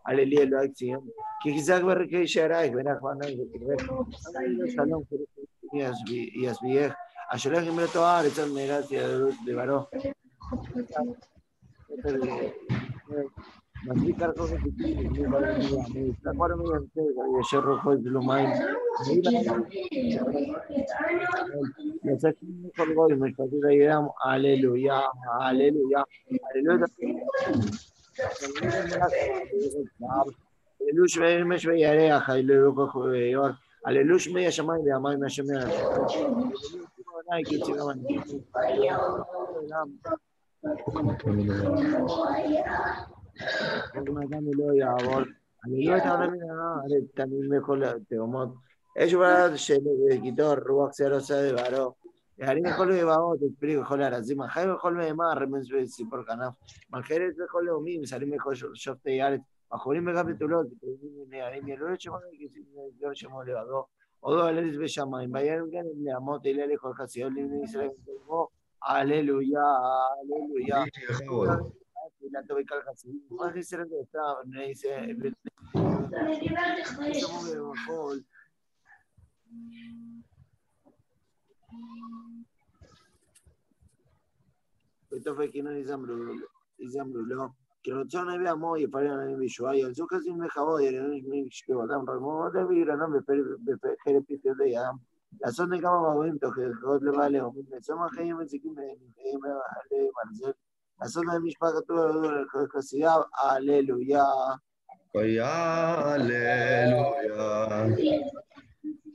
Aleluya, lo. Que quizás ver que y verá Juan y Asholech Gemelo Toa, Lechon Merat de que me y aleluya, aleluya, aleluya. Aleluya. Aleluya. man. הללויה את העולמים הרי תמיד בכל התאומות. יש בעד שגידור רוח צר עושה דברו. יערים בכל לבבות, את פרי בכל הארזים, החי בכל מהמה, רמז וציפור כנף. מלכי ארץ בכל לאומים, שרים בכל שופטי ארץ, אחורים בגב בתולות, נערים ילולת שמו, גיסים שמו לבדו. Aleluya, aleluya. Esto fue que nos אלה לכל חסיון לבני ישראל ותאמרו, הללויה, הללויה. תפילתו בקל חסידים, מה חסר את זה? בני ישראל, ושמו במחול. וטוב וכינון יזמרו לו. כי רצון אבי עמו יפרע עליהם בישועה, יעזו כזים לכבוד, ישקעו אדם רמו, וירנם בחרב פיפי ים. לעשות נקמה ואוהבים תוך לרחוב לבעלי אומים, לצום החיים מזיקים לנפגעים עליהם על זה. לעשות להם משפחת כסייה, הללויה. הללויה.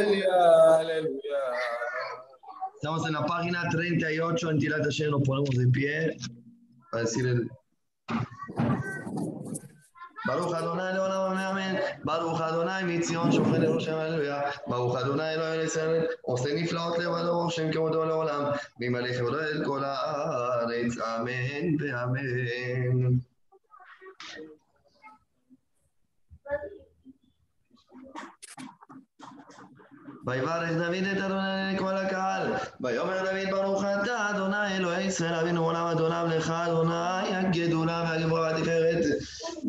Aleluya, aleluya. Estamos en la página 38 en Tirat Hashem, nos ponemos de pie para decir el. Baruch Adonai Leolam Amen, Baruch Adonai Mitzion Shofet Yerushalayim Hallelujah, Baruch Adonai Elohim Israel, עושה נפלאות לבדו, שם כבודו לעולם, ממלא חברו אל כל הארץ, אמן ואמן. ויברך דוד את אדוני לכל הקהל, ויאמר דוד ברוך אתה אדוני אלוהי ישראל אבינו עולם אדוניו לך אדוני הגדולה והגבורה והתפארת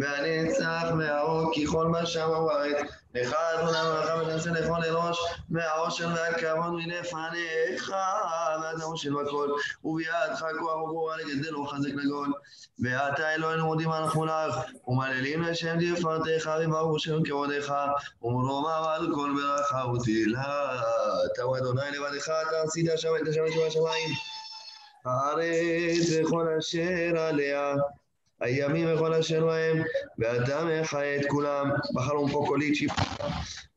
והנצח והאור ככל מה שם ובארץ לך אדוני המלאכה ותעשה לכל אנוש מהעושר והכבוד מלפניך ועד העושר בכל ובידך כוח וגבורה לגדל ולחזק לגול ואתה אלוהינו מודים אנחנו לך ומעללים לשם תפארתך וברוך שם כבודך ומרומיו על כל ברכה ותהילה אתה אדוני לבדך אתה עשית שם את השמש והשמיים הארץ וכל אשר עליה הימים וכל אשר בהם, ואתה מחיה את כולם, בחלום פה קולית שפחה,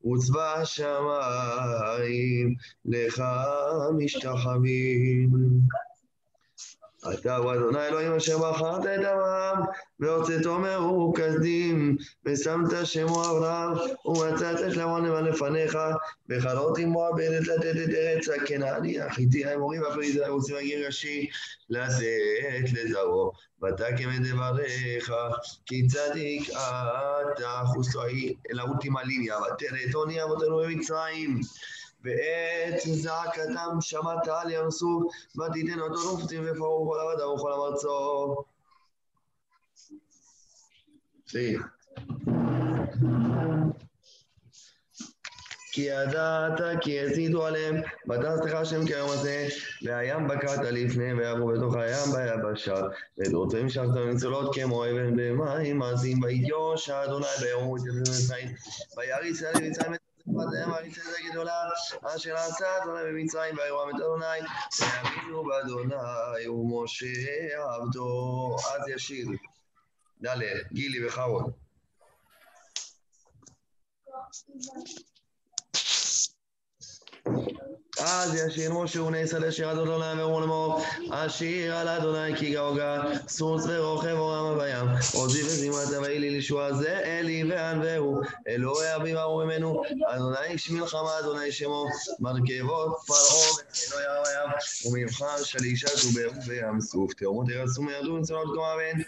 וצבא השמיים לך משתחווים. אתה הוא אדוני אלוהים אשר בחרת את עמם, והוצאתו מאור כסדים, ושמת שמו אברהם, ומצאת שלמה נאמן לפניך, וחלות עמו הבנת לתת את ארץ הכנעני, החיטי, האמורי והפריזי, הרוסי והגירשי, לתת לזרעו. ותקם את דבריך, כי צדיק אתה, חוסו אל האולטימה ליניה, ותראה עוני אבותינו במצרים. ואת זעקתם שמעת על ים סוף, ותיתן אותו נופצים ופרעו כל עבדיו וכל המרצו. כי ידעת כי הסיתו עליהם, ותעש לך השם כיום הזה, והים בקעת לפניהם, ויעברו בתוך הים ביבשה, ואת רוצים המשכת במצולות כמו אבן במים מעשים, וידיוש אדוני ביום ובתיאום מצרים, וירא ישראל במצרים את עבדיהם ויצא את הגדולה, אשר עשה אדוני במצרים, וירום את אדוני, ויאמינו באדוני ומשה עבדו, אז ישיר. ד' גילי בכבוד. אז ישיר משה ונעשה לשיר עד אדוני ואמרו לאמור אשיר על אדוני כי גאוגה סוס ורוכב אורם בים עוזי וזימת אבי לי לישוע זה אלי וענווהו אלוהי אביו ארור ממנו אדוני איש מלחמה אדוני שמו. מרכבות פרעה ואלוהי הים ומבחר שלישת ובארו בים סוף. תאומות ירסו מירדו מצוות כה אבן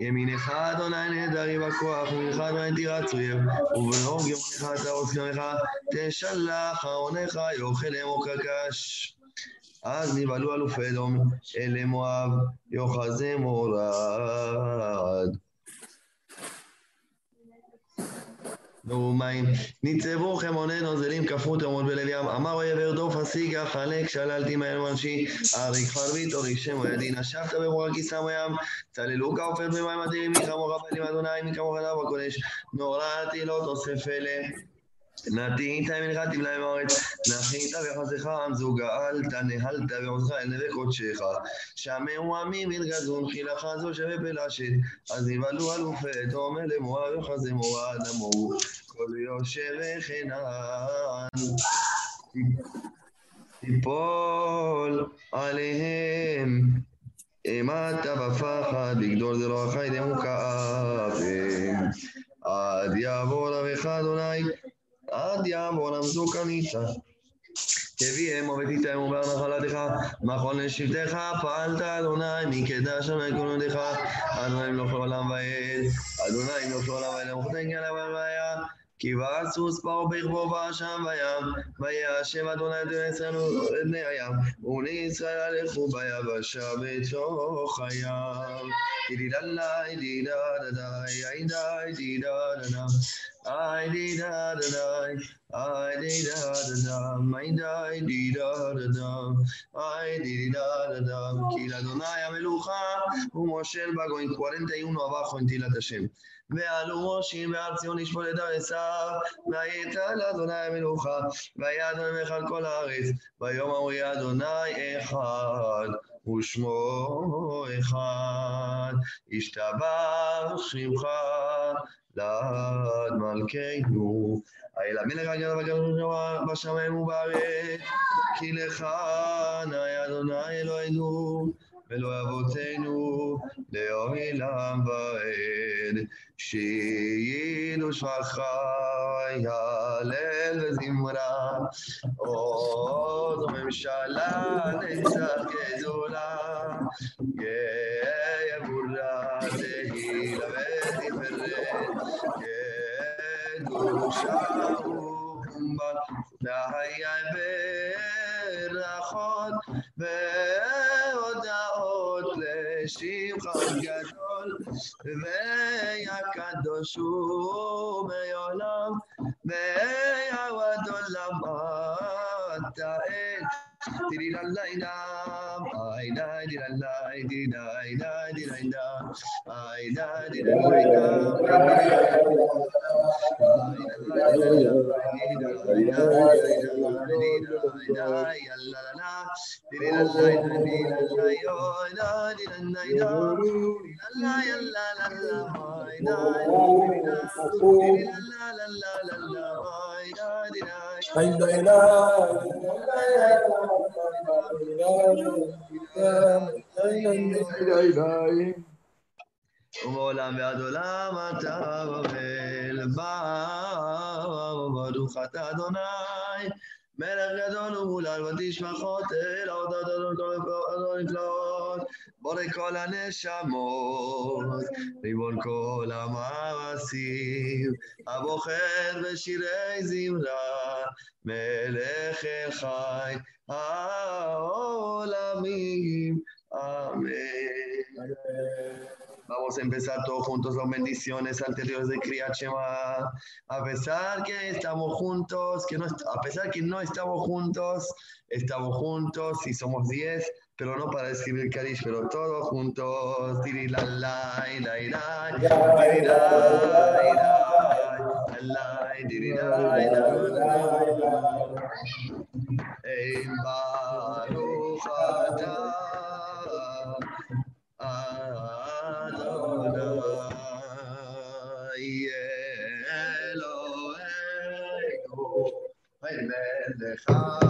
ימינך אדוני נהדרי בכוח, ומנך אדוני תירץ אויב, ובאור גמונך תערוץ גמך, תשלח ארונך יאכל אמור קרקש. אז נבהלו אלופי אדום, אלה מואב, יוחזה מורד. ומים, ניצבו חמוני נוזלים, כפרו תמות בלב ים, אמר אויב ארדוף השיגה, חלק שללתי מהם אנשי, אריק חרבית אורי שם ידי, נשבת ברוח כיסם ים, צללו כעופר במים אדירים, מי כמוך בנים אדוני, מי כמוך דב הקודש, נורדתי לא תוסף אלה. נטית מנחתים להם הארץ, נחית וחזך עמזו גאלת, נהלת ועוזך אל נווה קודשך. שמעו עמים ירגזון, חילך זו שווה פלשת, אז נבהלו אלופי תום אלה מואב וחזה מורד אמרו, כל יושב וחנן. תיפול עליהם אימתה בפחד, לגדול זה לא החי דמו כאפם. עד יעבור עמך אדוני עד יעבור עמדו קניתה. תביאם ובתיתם ובנחלתך, מכון לשבטך, פעלת אדוני, מקדש המקונותיך, אדוני מלוך לעולם ועד, אדוני מלוך לעולם ועד, למוכתן גלה ולוויה, כי בא סוס פרעה בכבו באשם בים, וישב אדוני את בני ישראל את הים, ובני ישראל הלכו ביבשה בתוך הים. דידללה אידי דידה דדם, I did da da I did da da my da di da da I did da da כי לאדוני המלוכה הוא מושל בגויים, 41 abajo en תהילת השם. ועלו ראשים בהר ציון לשפול את עשיו, והייתה לאדוני המלוכה, והיה אדוני מלך על כל הארץ, ויום ההוא יהיה אדוני אחד. ושמו אחד, ישתבח שמך לעד מלכנו. האל המלך הגדול והגדול בשמיים ובארץ, כי לך נא אדוני אלוהינו, ולא אבותינו, לעולם ועד. שיינו שבחה, יהלל וזמרה, עוד ממשלה נצח גדולה, גבורה תהילה ותפארת, bar da hay berachot ve odaot le shimcha gadol ve yakadoshu meolam ve yavad olam ta et Diri la la da, ai da di la la, di da ai da di la da, ai da di la la da, ai da di la la, di da ai da di la la, di da ai da ya la la la, diri la la da di la la yo da di la la da, di la la ya la la la, ai da di la la, diri la la la la la la. ומעולם ועד עולם אתה בבל, ברוך אתה אדוני, מלך גדול ומולל ותשמחות אל העודות אדון נפלאות, בורא כל הנשמות, ריבון כל המעשים, הבוחר בשירי זמרה, מלך אל חי העולמים, אמן. Vamos a empezar todos juntos las bendiciones anteriores de Kriyat Shema. A pesar que estamos juntos, que no, est- a pesar que no estamos juntos, estamos juntos y somos 10, pero no para escribir Kadish, pero todos juntos. מלך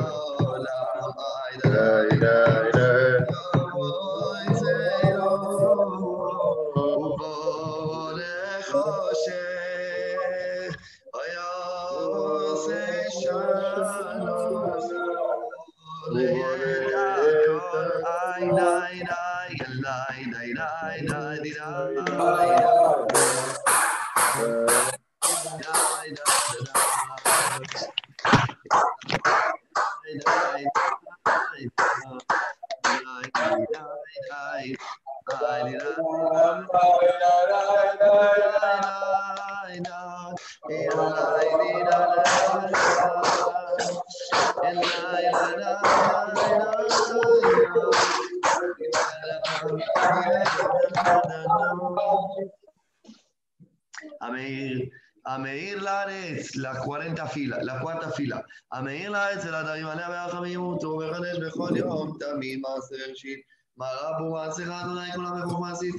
40 fila, la cuarta fila. Ameir Laretz, el אתרים עליה ברחמים ובחדש בכל יום, תמיד מעשר ראשית. מה רבו מעשיך, אדוני כל המבוך מעשית,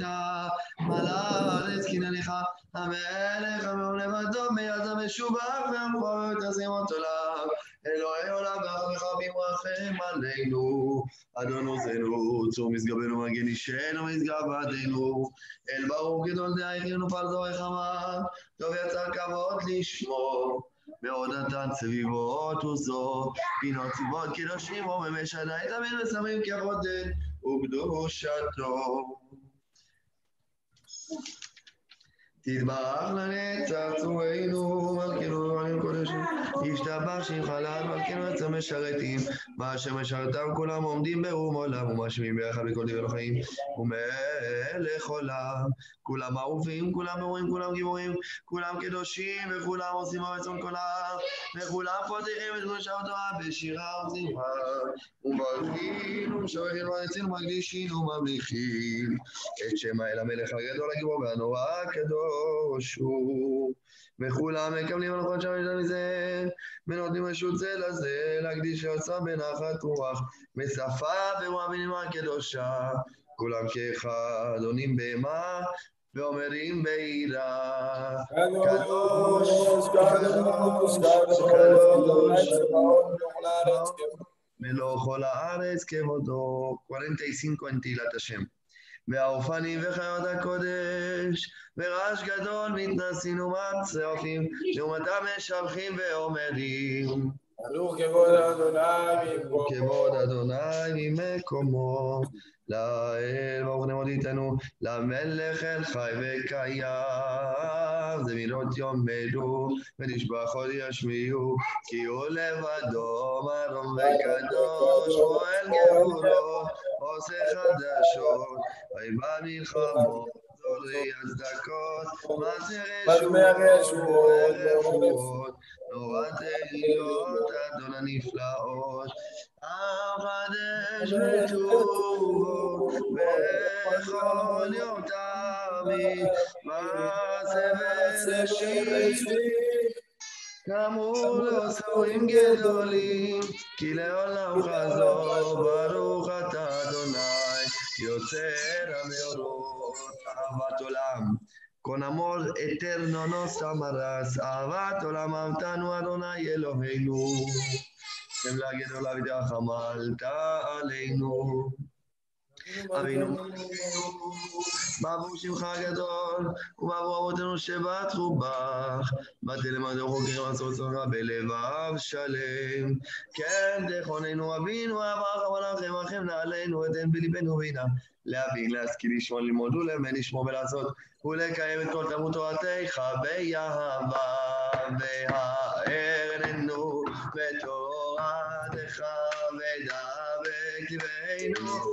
מלא הארץ קנניך, המלך המעון לבדו, מיד המשובח והמכור תשימות עליו. אלוהי עולם והרחמים רחם עלינו, אדון עוזנו, צור משגבנו מגן אישנו משגב עדינו, אל ברוך גדול דאיכנו פרזו רחמה, טוב יצר כבוד לשמו, מאוד נתן סביבות וזו, פינות ציבות קדושים וממשדי תמיד ושמים כבודד וקדושתו. תתברך לנצח צורנו, מלכנו עלים קודשים, ישתבח שמך לעד מלכנו עצם משרתים, מה שמשרתם כולם עומדים ברום עולם, ומשמיעים ביחד בכל דברי החיים, ומלך עולם, כולם אהובים, כולם מורים, כולם גיבורים, כולם קדושים, וכולם עושים הרצון כל העם, וכולם פותחים את קדושת התורה בשירה וזמרה, ומברכים ומשבחים ומעריצים ומקדישים וממליכים. את שם האל המלך הגדול הגיבור והנורא הקדוש הוא. וכולם מקבלים הלכות שם יש מזה, ונותנים רשות זה לזה, להקדיש לעצמם בנחת רוח, בשפה ומאמינים הקדושה, כולם כאחד עונים בהמה, ואומרים בעירה, קדוש, קדוש, קדוש, מלוא כל הארץ כבודו, 45 en תהילת השם. והאופנים וחיות הקודש, ורעש גדול מתנסים ומצרפים, לעומתם משבחים ואומרים. ברוך כבוד אדוני ממקומו. כבוד אדוני ממקומו, לאל ברוך נמות איתנו, למלך אל חי וקיים, זמירות יאמרו, ונשבחות ישמיעו, כי הוא לבדו מרום וקדוש, פועל גאולות, עושה חדשות, ויבא מלחמות, זורי הצדקות, מזמר רשועות, רשועות, רפואות, נורא תהילות, אדון הנפלאות. החדש בטובו, בכל יום תמיד, מעשה. קמו לו שרים גדולים, כי לעולם חזור, ברוך אתה אדוני, יוצר המאורות, אהבת עולם. Con amor eterno nos amarás, אהבת עולם אהבתנו אדוני אלוהינו. שם להגן עליו ותחמלת עלינו. אבינו בעבור שמך הגדול, ובעבור אבותינו שבטחו בך, באתי למדו חוקרים צורך בלבב שלם. כן, תכוננו אבינו, אברך מלאכם, אחים נעלינו, אתן בליבנו בינה. להבין, להשכיל, לשמוע, ללמוד ולמד, לשמור ולעשות, ולקיים את כל תלמוד תורתך באהבה, והארננו בתורתך ודבק ליבנו,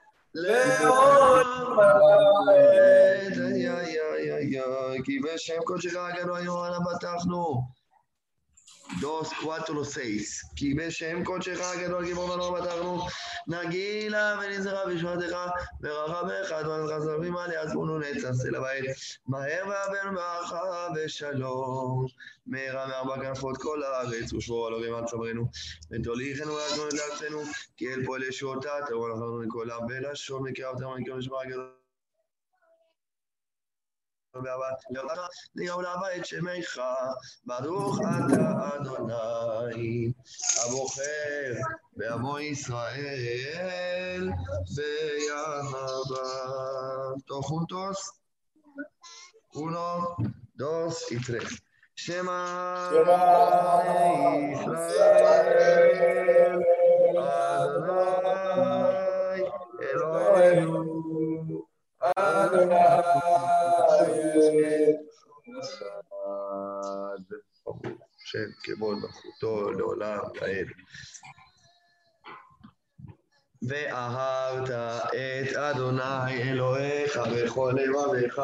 לעולם כי בשם קודשך הגדול היום אנה פתחנו. Dos, cuatro, seis. כי בשם קודשך הגדול גיבור מנור פתחנו. נגילה ונזרע בשמתך, ורחמך אדון חסרים עליה זבולו נצס אל הבית. מהר והבן ברכה ושלום. מהרה מארבע כנפות כל הארץ, ושמור על הורים על צווארנו. ותוליכנו לעצמנו את לארצנו, כי אל פועל ישועתה, תבוא לנו מכל עם ולשון מקרב תמר מקרב משמר הגדול. לעולם את שמך, ברוך אתה אדוני, הבוחר בעמו ישראל באהבה. Todos juntos. Uno, dos y tres. Shema לעד. ואהבת את אדוני אלוהיך בכל לבביך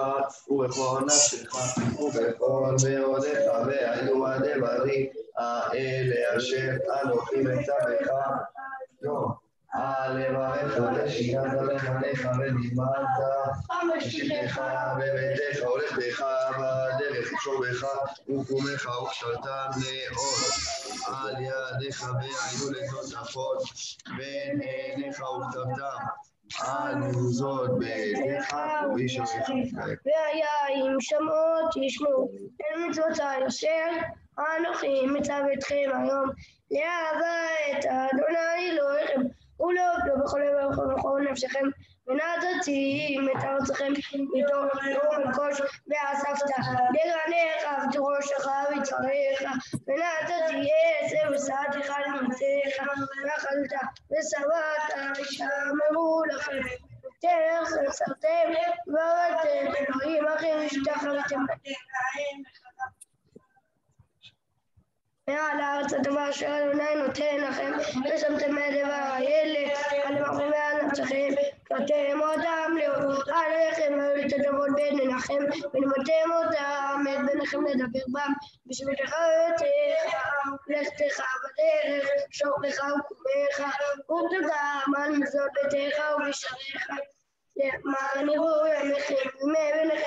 ובכל נפשך ובכל מאודיך והיו הדברים האלה אשר אנוכי מצווך לא. על לבביך ושירת לפניך ודיברת בשבתך בביתך ולכתך בדרך שורבך וקומך וקשרתם מאוד. על ידיך והיו לתוספות בין עיניך וכתבתם על מזוזות בידיך ובשעריך. והיה אם שמעות ישמעו אל מצוותיי אשר אנוכי מצו אתכם היום. לאהבה את אדוני אלוהיכם قولوا بقلوبكم وقوا نفسكم من عادتي من عادتكم بدون يوم الكوش بعصفته لغنيك افتغوش خاوي طريقة من عادتي يسير صادقة المثيقة نخلته بسوات عشام مولخة تيرس سلطيب وودي بالغيمة غير اشتغلت من العين מעל הארץ הטובה אשר אדוני נותן לכם, ושמתם מהדבר האלה, על מחריבי נפשכם, ואתם אותם לאור עליכם, והיו לתדבות בין עיניכם, ולימדתם אותם את ביניכם לדבר בם, בשבילך ויותיך, לכתך בדרך, שורך וקומך, וכתותם על מזון ביתך ובשעריך. למען יראו ימיכם להם מים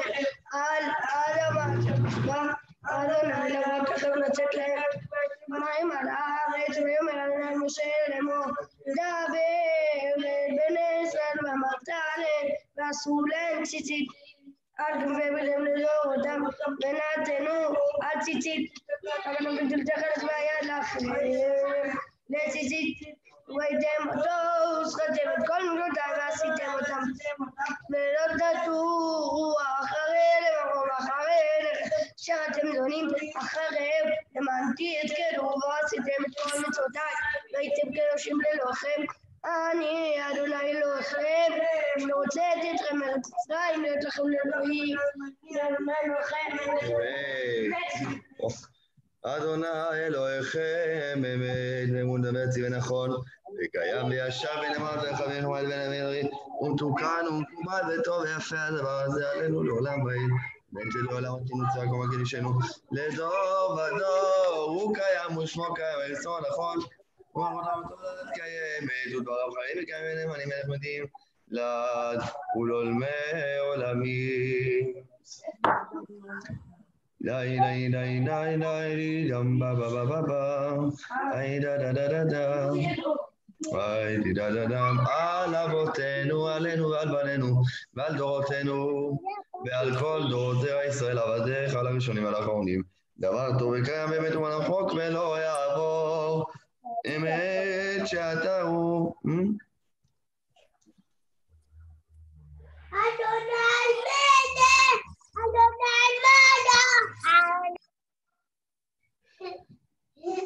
על הארץ ויאמר אדוני משה לאמור דבר בן ישראל ואמרת עליהם ועשו להם ציצית על גבי בדם לדורותם ונתנו על ציצית אבל לא גדלתך את ביד לכם לציצית וראיתם אותו, ושחטתם את כל מילותיי ועשיתם אותם. ולא תטורו אחרי למקום אחרי, אשר אתם זונים אחריהם, למענתי את כדור ועשיתם את כל מצוותיי, והייתם קדושים ללוחם. אני אדוני אלוהיכם, שהוצאתי אתכם מארץ מצרים, להיות לכם לאלוהים, לכם. אדוני אלוהיכם אמת ואמון וארצי ונכון וקיים וישר ונאמר לך ונחמד ונאמר ומתוקן ומקובל וטוב ויפה הדבר הזה עלינו לעולם ועד בין שלעולם תנוצר כל מגן אישנו לדור ודור הוא קיים ושמו קיים וארצו נכון ומעבודה ותודה קיימת ודבריו חיים וקיימים ונאמנים ונחמדים לעד ולעולמי עולמים Dai dai dai dai dai dum ba ba ba ba ba. Ai da da da da da. Da da da. על אבותינו, עלינו ועל בנינו, ועל דורותינו, ועל כל דורות זרע ישראל עבדיך, על הראשונים ועל האחרונים. דבר טוב וקיים באמת ומלאך חוק ולא יעבור. אמת שאתה הוא.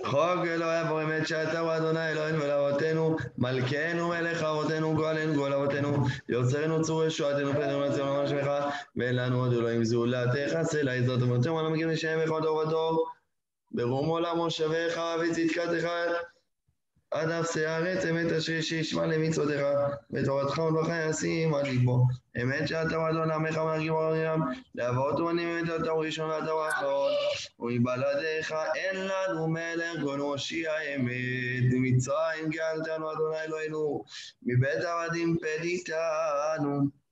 חוק אלוהי עבור אמת שאתה הוא אדוני אלוהינו ולאבותינו, מלכנו מלך אבותינו גואלנו גואל אבותינו, יוצרנו צור ישועתנו פתרנו לציון אמר שמך, ואין לנו עוד אלוהים זולתך, סלע עזרת אמותינו, על המגיעים לשם בכל דור ודור, ברום עולם מושבך וצדקתך, עד אפסי הארץ, אמת אשר שישמע למצוותיך, ותורתך ולבך ישים על ליבו. אמת שאתה הוא אדון עמך ומרגיב עולם, לאבות ומנים אתה הוא ראשון ואתה הוא האחרון, ומבלעדיך אין לנו מלך גון הושיע אמת, ממצרים גאלתנו אדוני אלוהינו, מבית עבדים פדיתנו.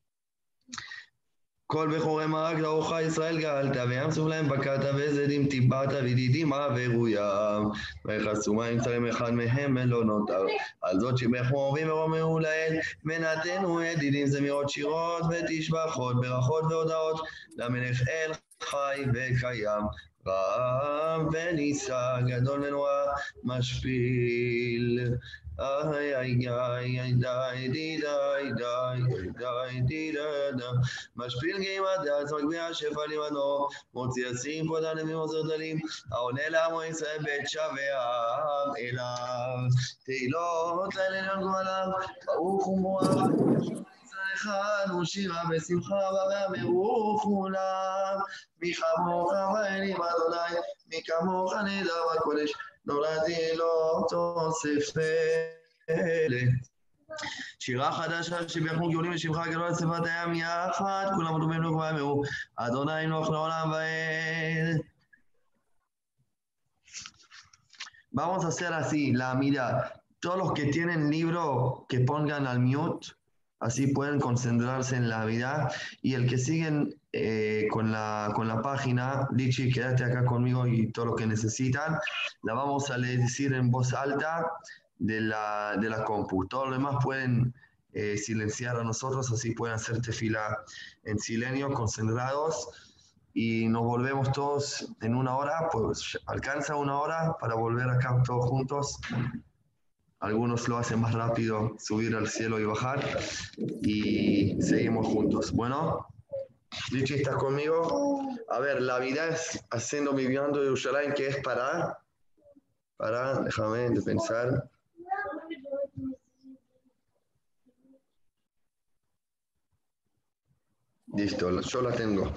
כל בכורי מרק לאורך ישראל גאלת, וים סוף להם בקעת, וזדים טיבעת, וידידים עברוים. ויכסו מים צרים אחד מהם מלונות, על זאת שיבחו אוהבים ורוממו לאל, ונתנו ידידים זמירות שירות, ותשבחות, ברכות והודעות, למלך אל חי וקיים. רב ונישא, גדול ונורא, משפיל. ay ay ay ay dai di dai dai dai di da da. משפיל גאימת דעת מגביה שפע מוציא עצים פודה נביאים עוזר דלים העונה לעמו ישראל בית שבעם אליו תהילות לעליון גואליו ברוך ומואב אחד ושירה בשמחה ואמרו כולם מי אדוני מי כמוך נדע בקודש נולדתי לו תוספת. שירה חדשה שביחמו גאולים לשמך גדול על שפת הים יחד, כולם עלו ממנו ואמרו, אדוני נוח לעולם ועד. Vamos a hacer así, la mirada. Todos los que tienen libro, que pongan al mute, así pueden concentrarse en la vida. Y el que siguen eh, con, la, con la página, Lichi, quédate acá conmigo y todo lo que necesitan, la vamos a decir en voz alta de la, de la compu. Todo lo demás pueden eh, silenciar a nosotros, así pueden hacerte fila en silencio, concentrados. Y nos volvemos todos en una hora, pues alcanza una hora para volver acá todos juntos. Algunos lo hacen más rápido, subir al cielo y bajar. Y seguimos juntos. Bueno, Lichi, ¿estás conmigo? A ver, la vida es haciendo mi viando de Yerushalayim, que es para. Para, déjame pensar. Listo, yo la tengo.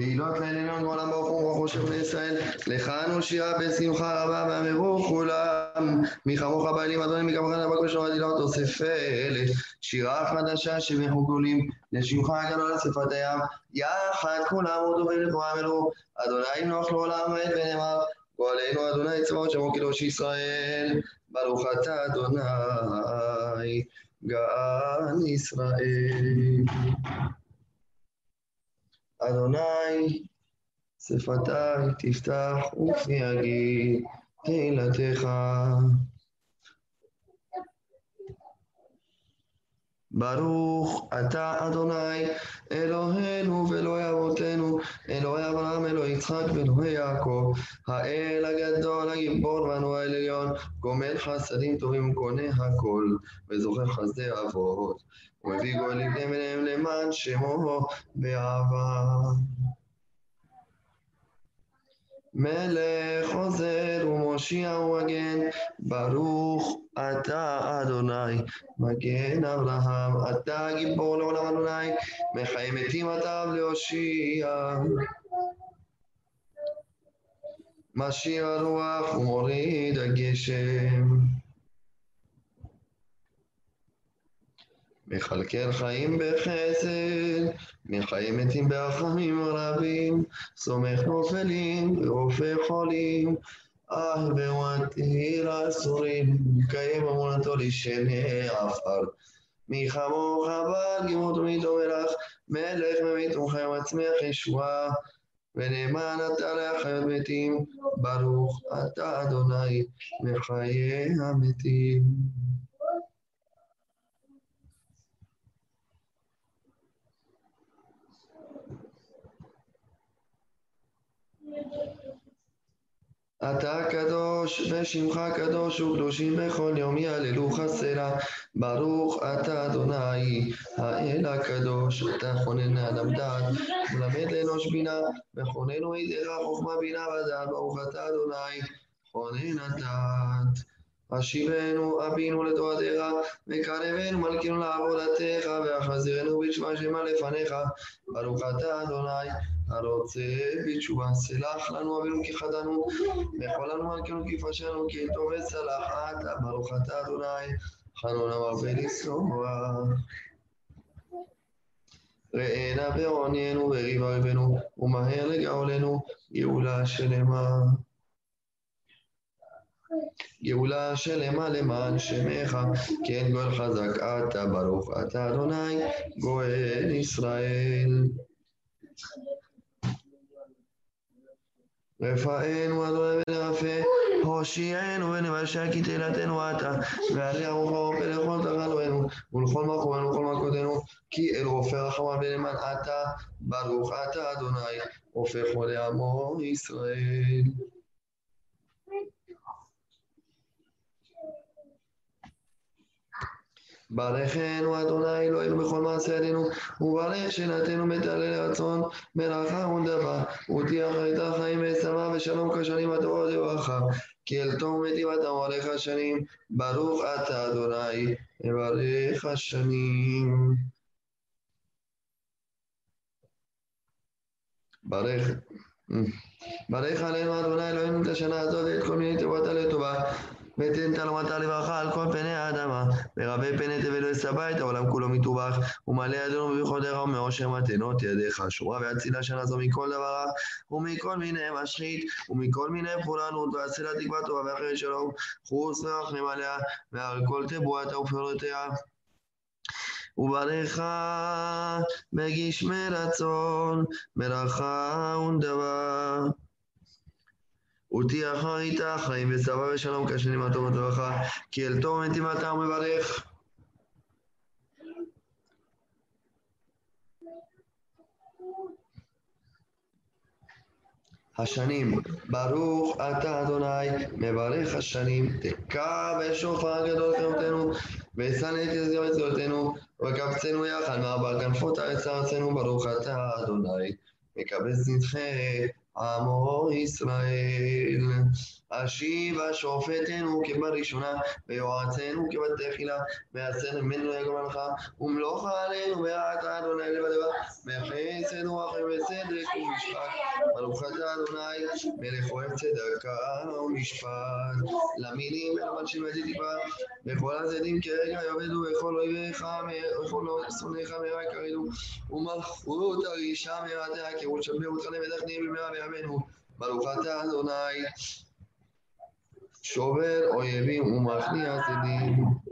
תהילות לעליון בעולם ברוך הוא רוחו של בני ישראל, לכנו שירה בשמחה רבה ואמרו כולם, מי כמוך בעלים אדוני מי כמוך נאבק בשורה דילה תוספת, שירה חדשה שביחו גדולים, לשמך הגדול על שפת הים, יחד כולם ודוברים לכאורה אמרו, אדוני נוח לעולם ועד ונאמר, גואלנו אדוני צבאות שמו קדוש ישראל, ברוך אתה אדוני, גאל ישראל. אדוני, שפתי תפתח ופי יגיד תהילתך. ברוך אתה אדוני אלוהינו ואלוהי אבותינו, אלוהי אברהם, אלוהי יצחק ואלוהי יעקב, האל הגדול, הגיבור והנורא העליון, גומל חסדים טובים וקונה הכל, וזוכר חסדי אבות, ומביא בניהם למען שמו באהבה. מלך עוזר ומושיע ומגן, ברוך אתה אדוני, מגן אברהם, אתה גיבור לעולם אדוני, מחיים מתים אתה להושיע. משאיר הרוח ומוריד הגשם. מכלכל חיים בחסד, מחיים מתים ברחמים רבים, סומך נופלים ורופא חולים, אך במתיר אסורים, מקיים אמונתו לשני עפר. מי כמוך בעל גאות ומיתו מלך, מלך ממית ומחי ומצמיח ישועה, ונאמן אתה להחיות מתים, ברוך אתה אדוני מחיי המתים. אתה קדוש ושמך קדוש וקדושים בכל יום יהללו חסרה. ברוך אתה אדוני האל הקדוש אתה חונן לאדם דעת מלמד לאנוש בינה וכוננו ידיך חוכמה בינה ודעת. ברוך אתה אדוני חונן הדעת השיבנו אבינו לתורתך וקרבנו מלכנו לעבודתך ואחזירנו בתשובה שמה לפניך. ברוך אתה אדוני הרוצה בתשובה סלח לנו אבינו כי חטאנו וכל לנו מלכנו כי פשענו כי טוב וסלחת ברוך אתה אדוני חנון המרבה לסלוח ראינה בעוניינו וריב אויבינו ומהר לגאולנו גאולה שלמה גאולה שלמה למען שמך, כן גואל חזק אתה, ברוך אתה אדוני, גואל ישראל. רפאנו אדוני ונרפא, הושיענו ונבשע כי תהילתנו אתה, ועלי ארוחו ולכל תחלואנו, ולכל מקומנו ולכל מכותנו, כי אל רופא רחמה ונאמן אתה, ברוך אתה אדוני, רופא חולי עמו ישראל. ברכנו אדוני אלוהינו בכל מעשה ידינו, וברך שנתנו מטלה לרצון, מלאכה ונדבה, ותהיה אחרית החיים ושמה ושלום כשנים הטובות לברכה, כי אל תום מתים אתה מולך השנים, ברוך אתה אדוני, מברך השנים. ברך. ברך עלינו אדוני אלוהינו את השנה הזאת ואת כל מיני טובתה לטובה. ותן תלמתה לברכה על כל פני האדמה, ורבה פני תבל וסבא את העולם כולו מטובח, ומלא ידינו בברכותיך ומעושר מתנות ידיך, שורה והצילה שנה זו מכל דבר רע, ומכל מיני משחית, ומכל מיני פורענות, ועשה לה תקווה טובה ואחרי שלום, חוץ ורחם עליה, ועל כל תבואתה ופירותיה. ובריכה מגיש מרצון, מרחה ונדבה. ותהיה אחר איתה חיים ושבע ושלום כשנים הטוב וטובך, כי אל תום מטימתה ומברך. השנים, ברוך אתה אדוני, מברך השנים, תקע בשופר גדול כמותנו, ושנא את יזגר מצוותינו, וקבצנו יחד מארבע כנפות הארץ ארצנו, ברוך אתה אדוני, מקבץ נדחה Amo Israel. אשיבה שופטנו כבראשונה, ויועצנו כבתחילה, ויעשנו ממנו יגום לך, ומלוך עלינו ואתה אדוני לבדך, בחסד ורחם וצדק ומשפט. אתה אדוני, מלך אוהב צדקה ומשפט. למינים ולמלשים ותקווה, וכל הצדדים כרגע יאבדו, וכל אויביך, וכל שונאיך מהרה יקרדו, ומלכות הרישה מהרה תעקרו, תשבחו אותך למדכנים במהרה בימינו. ברוך אתה شوبر آیوی اون وقتی هستیدیم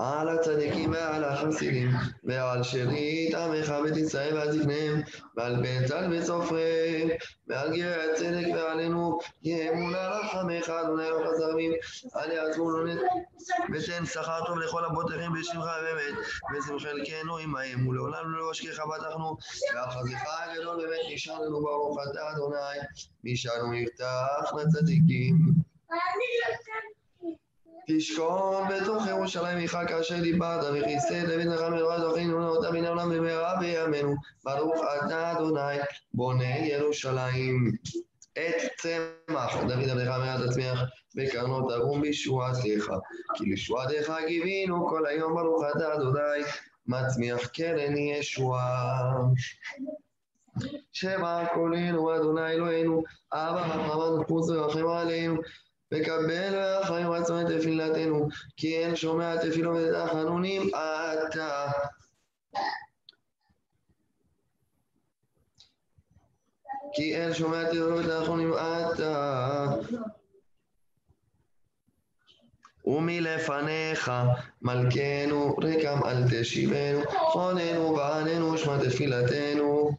על הצדיקים ועל החסידים, ועל שארית עמך בית ישראל ועל זקניהם, ועל בית צל וסופריהם, ועל גרי הצדק ועלינו, יאמונה רחמך, אדוני לא חסרמים, על יעצמו לא. ותן שכר טוב לכל אבותיכם בשמך באמת, ושם חלקנו עמהם, ולעולם לא אשכחה בטחנו, ועל חזיך הגדול באמת נשאר לנו ברוך אתה אדוני, נשארנו מבטח לצדיקים. תשכון בתוך ירושלים עמך כאשר דיברת, וכיסא דוד לך מרוע זוכינו נאותה מן העולם במהרה בימינו, ברוך אתה אדוני, בונה ירושלים. את צמח, דוד עבדך מעט תצמיח, בקרנות תרום בישועתך, כי לישועתך קיווינו כל היום ברוך אתה אדוני, מצמיח קרן ישועה. שמע קולנו אדוני אלוהינו, אבא רחמן חוץ ורחם עלינו, וקבל והחיים רצון את תפילתנו, כי אין שומע תפילו ותחנונים אתה. כי אין שומע תפילו ותחנונים אתה. ומלפניך מלכנו רקם אל תשיבנו, חוננו ועננו שמע תפילתנו.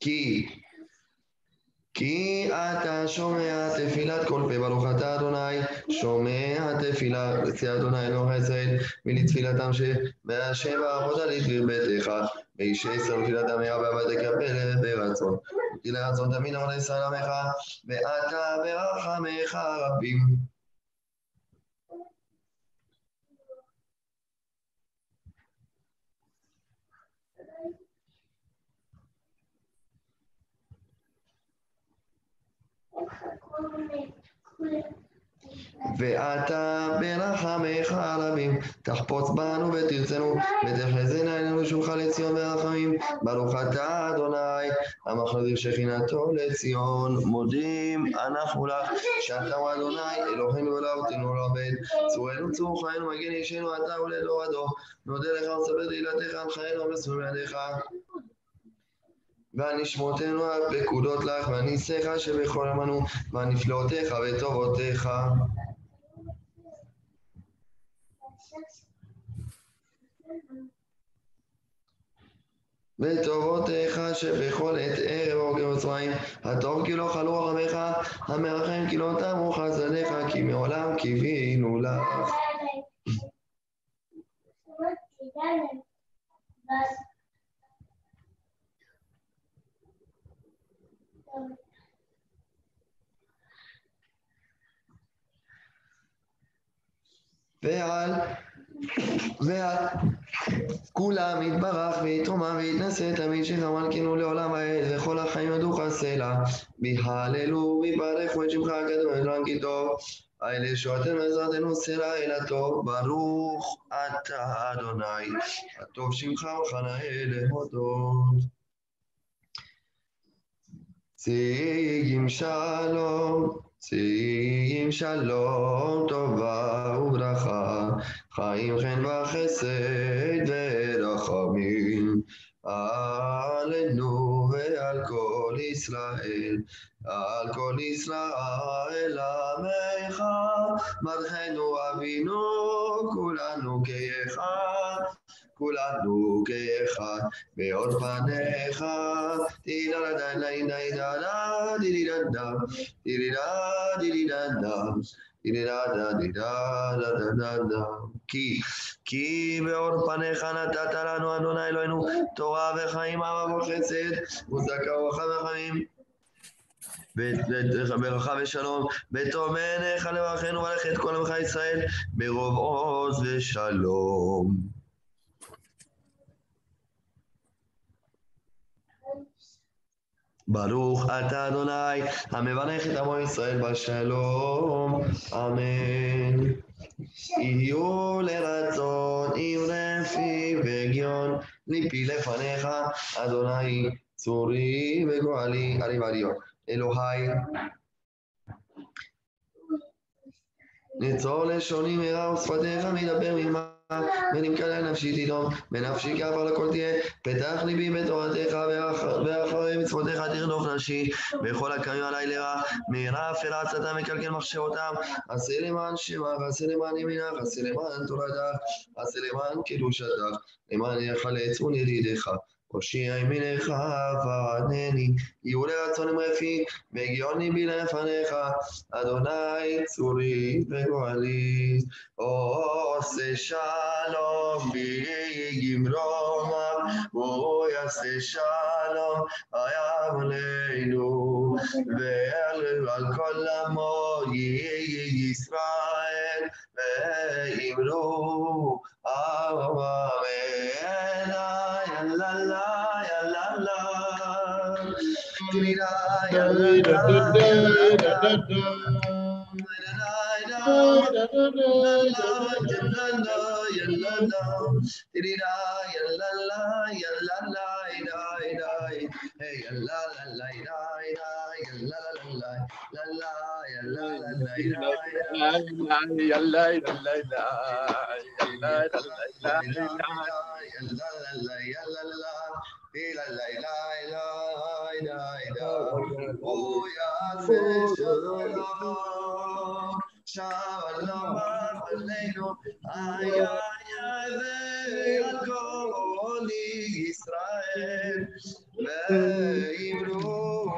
כי כי אתה שומע תפילת כל פה ברוך אתה אדוני, שומע תפילה לפי אדוני אלוהי ישראל, ולתפילתם שבהשם עבודה לדביר ביתך, ואישי ישראל תפילתם היה בעבד תקבל ברצון. כי לרצון תמיד עמוד עמך, ואתה ברחמך רבים. ואתה ברחמך הרבים, תחפוץ בנו ותרצנו, ותחזינה עינינו שולך לציון ברחמים. ברוך אתה אדוני, המחזיר שכינתו לציון. מודים אנחנו לך, שאתה הוא אדוני, אלוהינו ולאותנו לעובד. צורנו צור חיינו, מגן אישנו אתה ולדור הדור. נודה לך וספר תהילתך על חיינו ומסור בידיך. והנשמותינו הפקודות לך, והניסיך שבכל עמנו, והנפלאותיך וטובותיך. וטובותיך שבכל עת ערב אורגר וצבעים, הטוב כי לא חלו רחמך, המרחם כי לא תמו חסדיך, כי מעולם קיווינו לך. *clears throat* *clears throat* ועל, ועל כולם יתברך ויתרומם ויתנשא תמיד מלכנו לעולם העת וכל החיים ידוך סלע ויהללו ויברכו את שמך הקדום ולעולם כי טוב אל ישועתנו עזרתנו סלע אל הטוב ברוך אתה אדוני. הטוב שמך וחנאה להודות ציים שלום ציים שלום, טובה וברכה, חיים חן וחסד ורחמים, עלינו ועל כל ישראל, על כל ישראל עמך, מלכנו אבינו, כולנו כאחד. כולנו כאחד, באור פניך, כי כי באור פניך נתת לנו אדוני אלוהינו תורה וחיים אהבה וחסד וצדקה וברכה וחמים ברכה ושלום, בטוב מעיניך לברכנו ולך את כל עמך ישראל, ברוב עוז ושלום. ברוך אתה אדוני, המברך את עמו ישראל בשלום, אמן. יהיו לרצון עם רפי וגיון, ליפי לפניך, אדוני, צורי וגואלי, עלי ועליון. אלוהי, נצור לשוני מרע ושפתיך מדבר מלמד ונמכר לנפשי תדום, בנפשי כעפר לכל תהיה, פתח ליבי בתורתך ואח- ואחרי מצוותיך תרדוף נפשי, וכל הקמים עלי לרע, מהרה אפלה עצתם מקלקל מחשבותם, עשה למען שמך, עשה למען ימינך, עשה למען תורתך, עשה למען קדושתך, למען יחלץ ונדידך. הושיע ימינך וענני, יהיו לרצון יפי, והגיון ליבי לפניך, אדוני צורי וגואלי, עושה שלום בי גמרומה, הוא יעשה שלום עלינו, ועל על כל עמו ישראל, ואמרו אמן, la la ya la la. la, la la la. la, la la la la, la la. Hey ya la la. Shalom Aleinu, Ayah Yadeh Yadeh ועל כל ישראל, ואמרו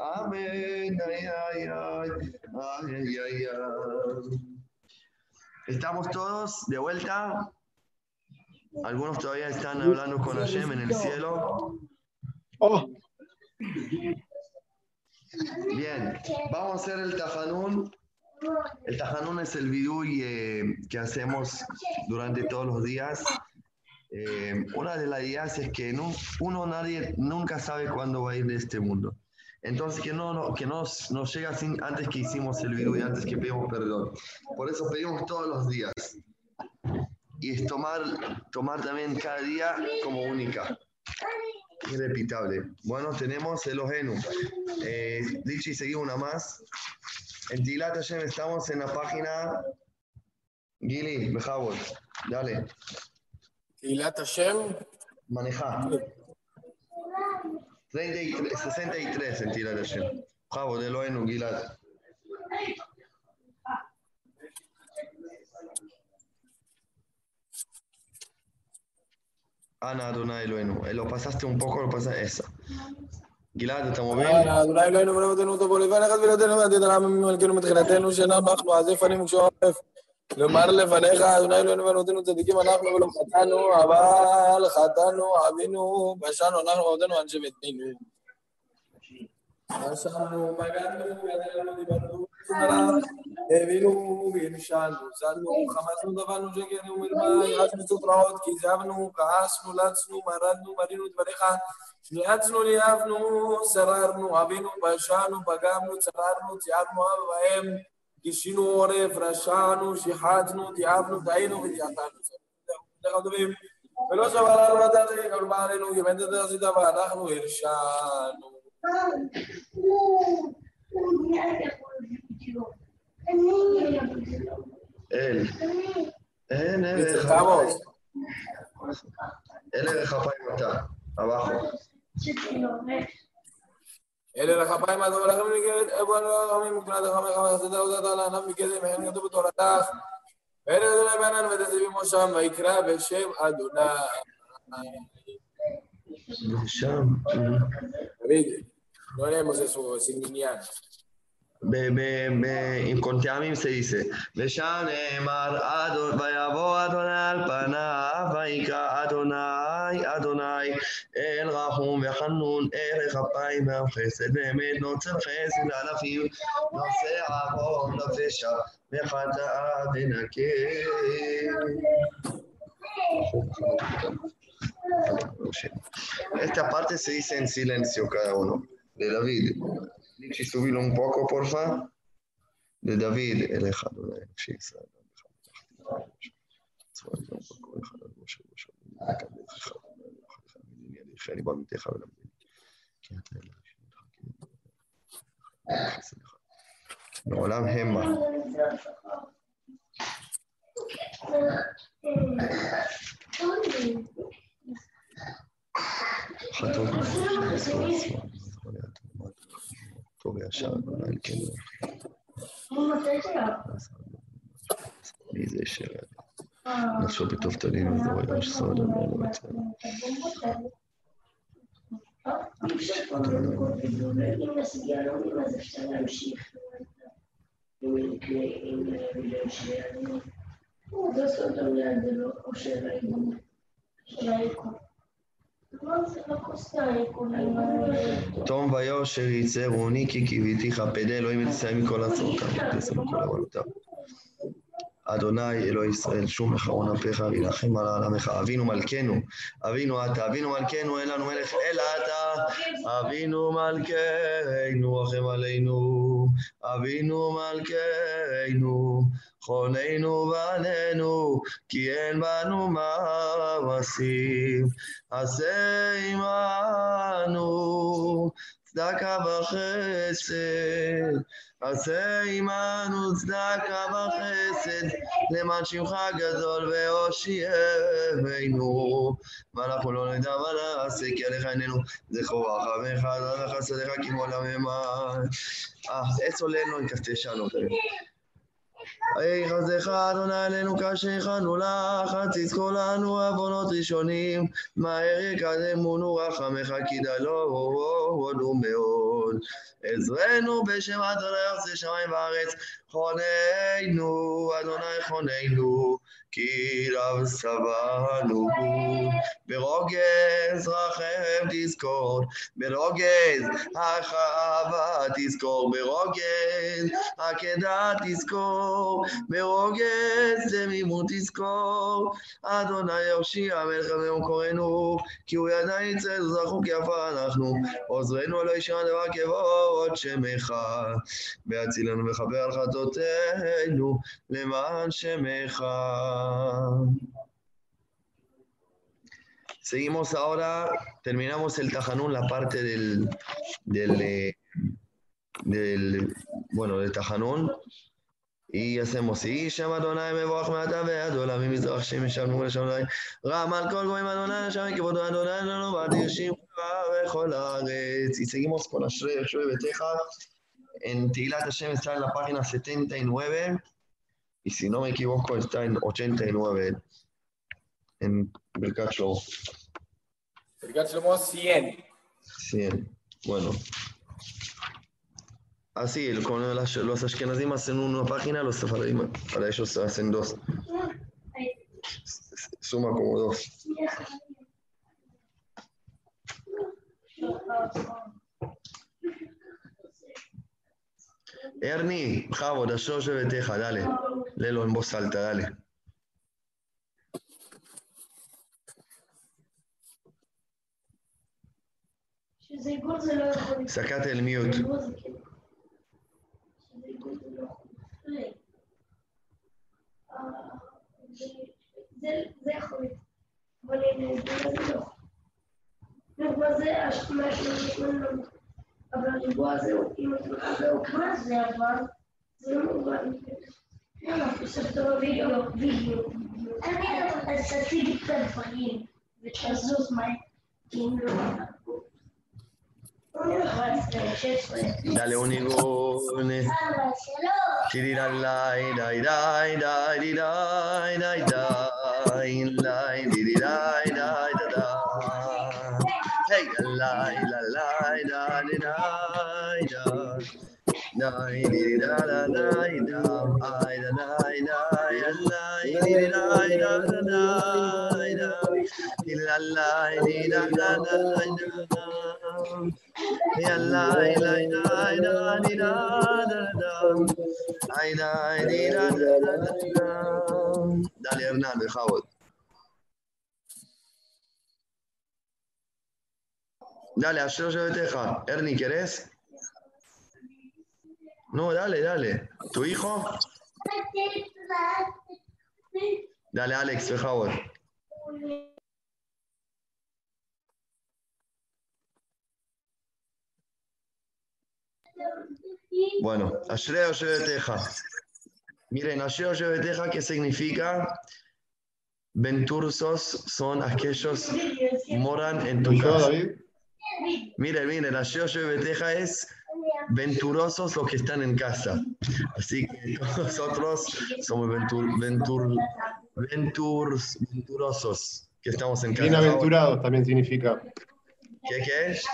אמן, ay ay ay, ay ay ay. ¿Estamos todos de vuelta? Algunos todavía están hablando con Hashem en el cielo. Bien, vamos a hacer el tafanún. El tajanún es el vidui eh, que hacemos durante todos los días. Eh, una de las ideas es que no- uno nadie nunca sabe cuándo va a ir de este mundo. Entonces que no, no- que nos, nos llega sin, antes que hicimos el vidui, antes que pedimos perdón. Por eso pedimos todos los días. Y es tomar, tomar también cada día como única. Irrepitable. Bueno, tenemos el Ojenu. Eh, Dichi, seguimos una más. En Tilat estamos en la página Gili, Bejabot. Dale. תהילת השם, Maneja. 33, 63 en Tilat Hashem. Bejabot, el Ojenu, Gilad. Ana Adonai Elohenu. Eh, Lo pasaste un poco, lo pasaste esa. Gilad, ¿estamos bien? אנא, אדוני אלוהינו ורבותינו אותו בו לבן אחד ולתנו ועתיד העם מלכנו מתחילתנו שאנחנו אנחנו עזי פנים כשעורף. לומר לפניך, אדוני אלוהינו ורבותינו צדיקים אנחנו ולא חטאנו, אבל חטאנו, עווינו, פשענו אנחנו ועבדנו אנשי ביתנו. פשענו, בגדנו, ידענו, דיברנו, הבינו והנשענו, זלנו, חמסנו, דברנו, שקרנו, מרמה, ירשנו סוטראות, כיזבנו, כעסנו, לצנו, מרדנו, מרינו דבריך, שניאצנו, ליאבנו, סררנו, עווינו, פשענו, פגמנו, צררנו, ציערנו אב בהם, גישינו עורף, רשענו, שיחצנו, תיעבנו, טעינו ותיעתנו. ולא שבר לנו נתתי, קרבה עלינו, כי בן תתת עשית ואנחנו הרשענו. Él. En el Estamos. Él es Japay está ele la khapai ma dola khamni ke ego la khamni mukna da khamni khamni sada uda da la nam ke me hen do tora ta ele la banan ve zebi mosha ma ikra be shem adona Sham. Vedi, non è Mosè suo, Signiniano. Incontiamim se dice, Veshanemar Adon, Vayavo Adonai al Panav, Vaika Adonai, Adonai, El Rahum, Vechanun, El Chapaim, Vechesed, Vemet, Notzer Chesed, Alafim, Nose Avon, Nafesha, Vechata Venake. Esta parte se dice en silencio cada uno, de David. Lichi, subilo un poco, porfa. De David, el Ejad, de Israel. בעולם המה. חטוב טוב וישר, אדוני כן. מי זה ש... נפשו בטוב תלין וזרוע יש סוד אמר לו את זה. כל הזמן לכל גידול, אם הסוגיה לא מבינה אז אפשר להמשיך. אם מיליון שיענו, זה סוד המייד זה לא, או העיגון. לא, זה לא כוס העיגון, תום ויושר יצרוני כי קיוויתיך פדה אלוהים יצא מכל עצמותיו, ותעשה בכל עוונותיו. אדוני אלוהי ישראל, שום אחרון אפיך וילחם על עמך. אבינו מלכנו, אבינו אתה, אבינו מלכנו, אין לנו מלך אלא אתה. אבינו מלכנו, רחם עלינו. אבינו מלכנו, חוננו בנינו, כי אין בנו מעשים. עשה עמנו צדקה וחסד. עשה עמנו צדקה וחסד, למען שמך גדול והושיענו. ואנחנו לא נדע מה נעשה, כי עליך עינינו זכור רחמך, חסדיך כמו לעממה. אה, עץ עולנו עם כסתי שנו. יחזך אדוני אלינו כאשר הכנו לך, תזכור לנו עוונות ראשונים, מהר יקדמונו רחמך כי דלונו מאוד. עזרנו בשם אדוני עושה שמיים וארץ, חוננו, אדוני חוננו, כי רב סבנו. ברוגז רחם תזכור, ברוגז החווה תזכור, ברוגז עקדה תזכור, ברוגז דמימות תזכור. אדוני יושיע מלך אבינו קוראנו, כי הוא ידע יצא זכו כי עפר אנחנו. עוזרנו לא ישמע דבר כבוד שמך, והצילנו וכפר על חטאותינו, למען שמך. Seguimos ahora, terminamos el Tajanún, la parte del, del, eh, del bueno, del Tajanún, y hacemos, y llama Adonai מבורך מעתה ועד עולם ממזרח שם ישבנו ולשמיים, רם על כל גויים Adonai, שם כבודו Adonai לנו ועד ישיב בכל הארץ. Y seguimos con Ashrei, Ashrei Beteja, en Tilat Hashem está en la página 79, y si no me equivoco está en 89, en Birkat Shlomo. Birkat Shlomo 100. 100. Bueno. Así, el- con los ashkenazim hacen una página, los sefaradim para ellos hacen dos. Suma como dos. Beteja, dale. Léelo en voz alta, dale. שזה עיגול זה לא יכול זה שזה עיגול זה לא יכול. אה, זה- זה- זה יכול לקרות. אבל הנה, הזה לא. ריבוע זה, הש- 188 Dale un igone. hey, la la la la la la Dale Hernández Howard Dale, Asher Shebeteja. Ernie, ¿querés? No, dale, dale. ¿Tu hijo? Dale, Alex, Jawad. Bueno, Ashreo Shebeteja. Miren, Ashreo Shebeteja, ¿qué significa? venturosos son aquellos moran en tu ¿Lo yo, casa. David? Mire, mire, la yo, yo y beteja es venturosos los que están en casa. Así que nosotros somos ventur, ventur, venturs- venturosos que estamos en casa. Bienaventurados también significa. ¿Qué, qué es?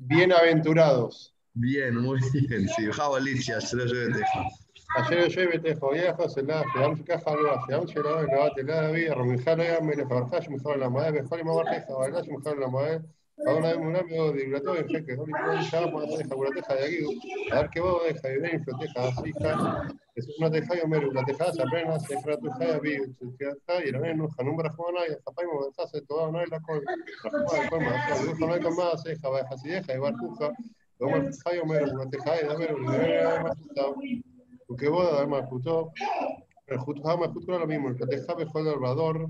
Bienaventurados. Bien, muy bien, sí. Jabalicia, yo, yo y beteja. אשר יושב ביתך ויחס אליו, שגם שככה לא שגם שלו, אלוהת אלה אבי, רמינך לא היה מלך, אברך שמך למעלה, וכל עם אברכך, ואלה Ahora es un amigo de Ibratoy, que no le ya, por la teja, por teja de aquí, a ver qué va, deja, y ven, floteja, así, es una teja, yo mero, la teja, se aprena, se fra tu ja, vi, y la ven, no, janum brajona, y hasta paimo, está, toda, no, la col, la colma, se no hay más, se ja, baja, si deja, y va, teja, yo mero, la teja, y da mero, más justo, porque más justo, el justo, justo era lo mismo, el teja, mejor el albador,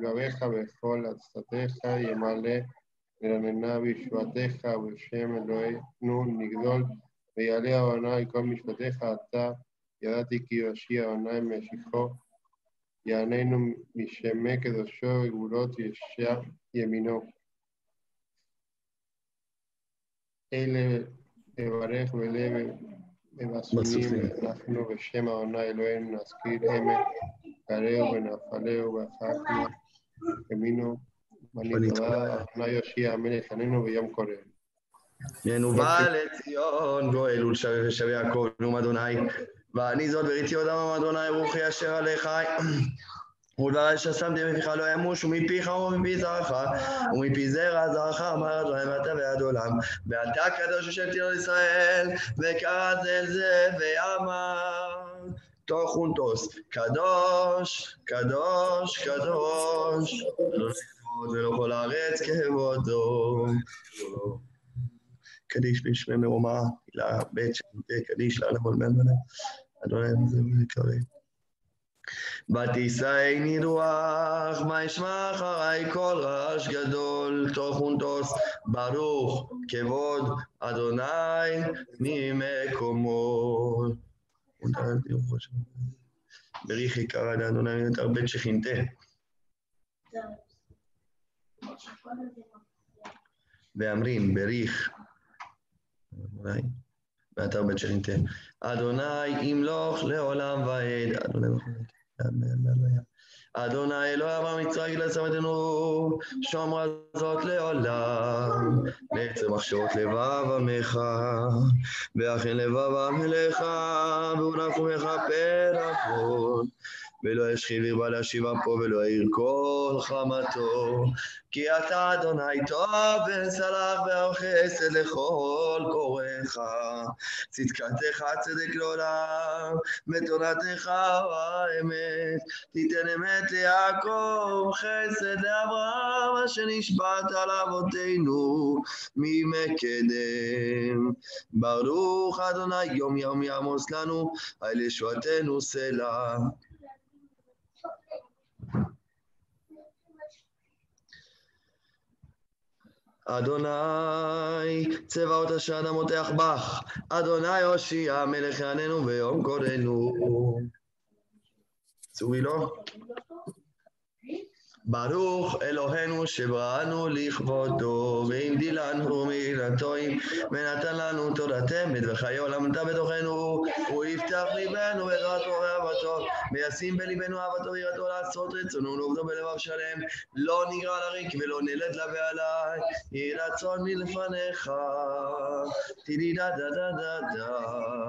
la Silvabeja, Bejol, Atzateja, Yemale, Meranenavi, Shuateja, Beshem, Eloe, Nun, Nigdol, Beyalea, Banai, Kol, Mishpateja, Ata, Yadati, Kiyoshi, Banai, Meshijo, Yaneinu, Misheme, Kedosho, Gurot, Yesha, Yemino. Ele, Evarech, Beleve, Evasunim, Nachnu, Beshem, Banai, Eloe, Naskir, Eme, Careo, Benafaleo, Bajacno, ימינו ונתבע אדוני יושיע המלך עננו ביום לציון גואל ולשווה ושווה יעקב נאום אדוני ואני זאת בריתי עוד אמר אדוני ברוכי אשר עליך ולדבר ששמתי בפיך לא ימוש ומפיך ומפי זרעך ומפי זרע זרעך אמר אדוני ואתה ועד עולם ואתה קדוש אשר תהיה לישראל וקרא זה זה ואמר todos juntos, קדוש, קדוש, קדוש, ולכל הארץ כבודו. קדיש בשמי מרומה, הילה בית קדיש לעולם עולמן מלא, אדוני זה יקרא. ותישאני רוח, מה ישמע אחריי כל רעש גדול, תוך ונטוס, ברוך כבוד אדוני ממקומו. בריך יקרא לאדוני את הרבה שכינתה. ואמרים בריך, אולי, באתר בית שכינתה. אדוני ימלוך לעולם ועד, אדוני אדוני אלוהי אמר מצרים לשמתנו, שומרה זאת לעולם, לעצם מחשבות לבב עמך, ואכן לבב עמלך, ולחומך פרחות. ולא ישחיב ירבה להשיבה פה ולא יאיר כל חמתו. כי אתה אדוני טוב וסלח חסד לכל קוראיך. צדקתך צדק לעולם, ותורתך האמת. תיתן אמת ליעקב, חסד לאברהם, אשר נשבעת על אבותינו מימי. ברוך אדוני יום יום יעמוס לנו, על ישועתנו סלע. אדוני צבאות אשר אדם מותח בך, אדוני הושיע מלך יעננו ויום קודנו. צורי לו. ברוך אלוהינו שבראנו לכבודו, ואם דילנו מילתוים, ונתן לנו תורת אמת וחיי עולם נטע בתוכנו, הוא יפתח ליבנו בעזרת מורה אהבתו, וישים בליבנו אהבתו ויראתו לעשות רצונו ולעובדו בלבב שלם, לא נגרע לריק ולא נלד לבעלי, יהי רצון מלפניך, תידי דה דה דה דה דה.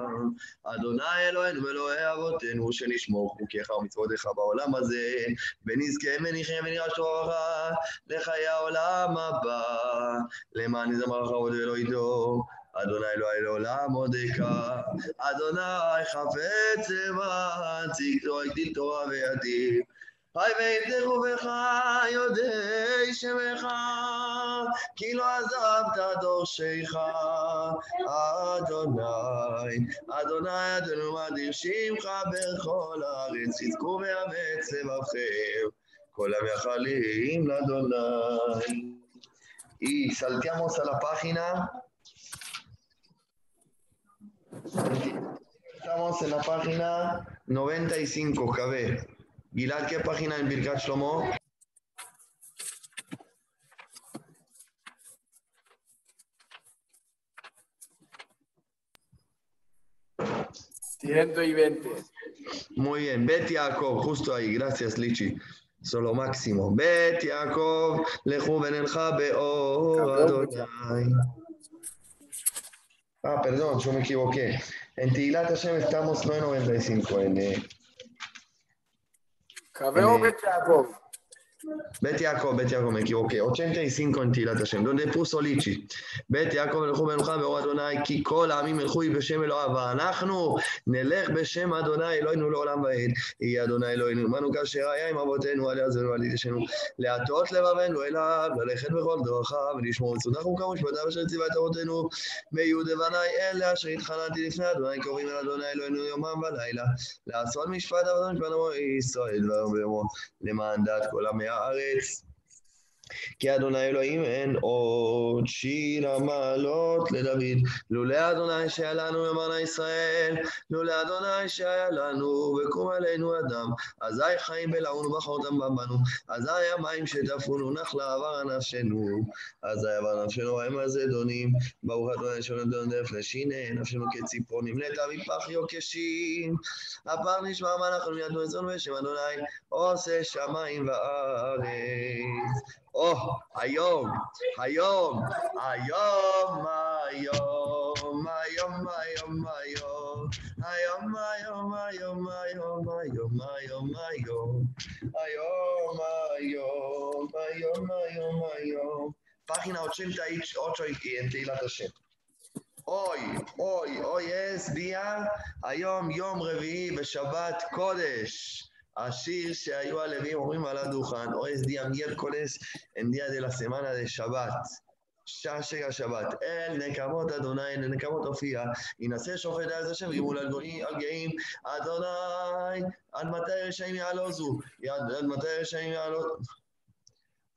אדוני אלוהינו ואלוהי אבותינו, שנשמור חוקיך ומצוותיך בעולם הזה, ונזכה ונחיה שובך לחיי העולם הבא, למען יזמר לך עוד ולא ידעו. אדוני אלוהי לעולם עודקה, אדוני חפץ למען צדקתו הגדיל תורה וידיד. היי ויבדחו בך יודעי שמך, כי לא עזבת דורשיך, אדוני, אדוני אדוני מדיר שמך בכל הארץ, צדקו ואמץ לבבכם. Y salteamos a la página. Estamos en la página 95, KB. Gilad, ¿qué página en Birkat Shlomo? Ciento y veinte. Muy bien, Bet Yaakov, justo ahí, gracias Lichi. סולו מקסימו. בית יעקב, לכו ונלכה באור אדוני. Ah, perdón, yo me equivoqué. En Tigilat Hashem estamos 9.95 en... Cabeo eh, Jacob. Bet Yaakov, Bet Yaakov, me equivoqué. 85 en Tilat Hashem, donde puso Lichi. Bet Yaakov ילכו בנך באור אדוני, כי כל העמים ילכו בשם אלוהיו, ואנחנו נלך בשם אדוני אלוהינו לעולם ועד. יהיה אדוני אלוהינו, עמנו כאשר היה עם אבותינו, על יעזרנו ועל יתשנו, להטות לבבנו אליו, ללכת בכל דרכיו, ולשמור מצוותיו ומשפטיו אשר ציווה את אבותינו, ויהיו דבני אלה אשר התחננתי לפני אדוני, קוראים אל אדוני אלוהינו יומם ולילה, לעשות משפט אבותינו משפט ישראל, ביומו, למען דעת כל עמי others כי אדוני אלוהים אין עוד שיר המעלות לדוד. לולא אדוני שהיה לנו למען ישראל, לולא אדוני שהיה לנו, וקום עלינו אדם. אזי חיים בלעון ובחורתם בנו, אזי המים שטפונו נחלה עבר נפשנו. אזי עבר נפשנו המה הזדונים. ברוך אדוני שלום דון דף לשינא, נפשנו כציפור נמלטה מפח יוקשים. הפר נשמע מה אנחנו מיד מזון בשם אדוני, עושה שמיים וארץ. או, היום, היום, היום, היום, היום, היום, היום, היום, היום, היום, היום, היום, היום, היום, היום, היום, היום, היום, היום. Página 88 en Teilat Hashem. Hoy, hoy, hoy es día, היום יום רביעי בשבת קודש. השיר שהיו הלווים אומרים על הדוכן, או אס אמיר קולס אין דיה דה לה סמנה דה שבת. שעשי השבת, אל נקמות אדוני, אל נקמות הופיעה, ינשא שופט אז השם ימול על גויים, גאים, אדוני, עד מתי רשעים יעלוזו, עד מתי רשעים יעלוזו.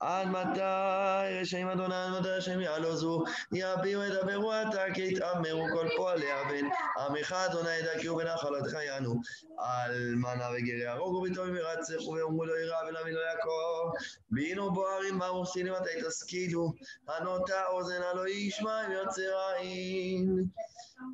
עד מתי רשעים אדוני, עד מתי רשעים יעלוזו, יביעו ידברו עתה, כי יתעמרו כל פועלי אבן, עמך אדוני ידכאו בנחלתך יענו, אלמנה וגרי הרוגו ביתומים ורצחו ואומרו לא יירא ולמי לא יעקב, בינו בוערים ברוך סיני מתי תשכילו, הנוטה אוזן הלא ישמע אם יוצר עין,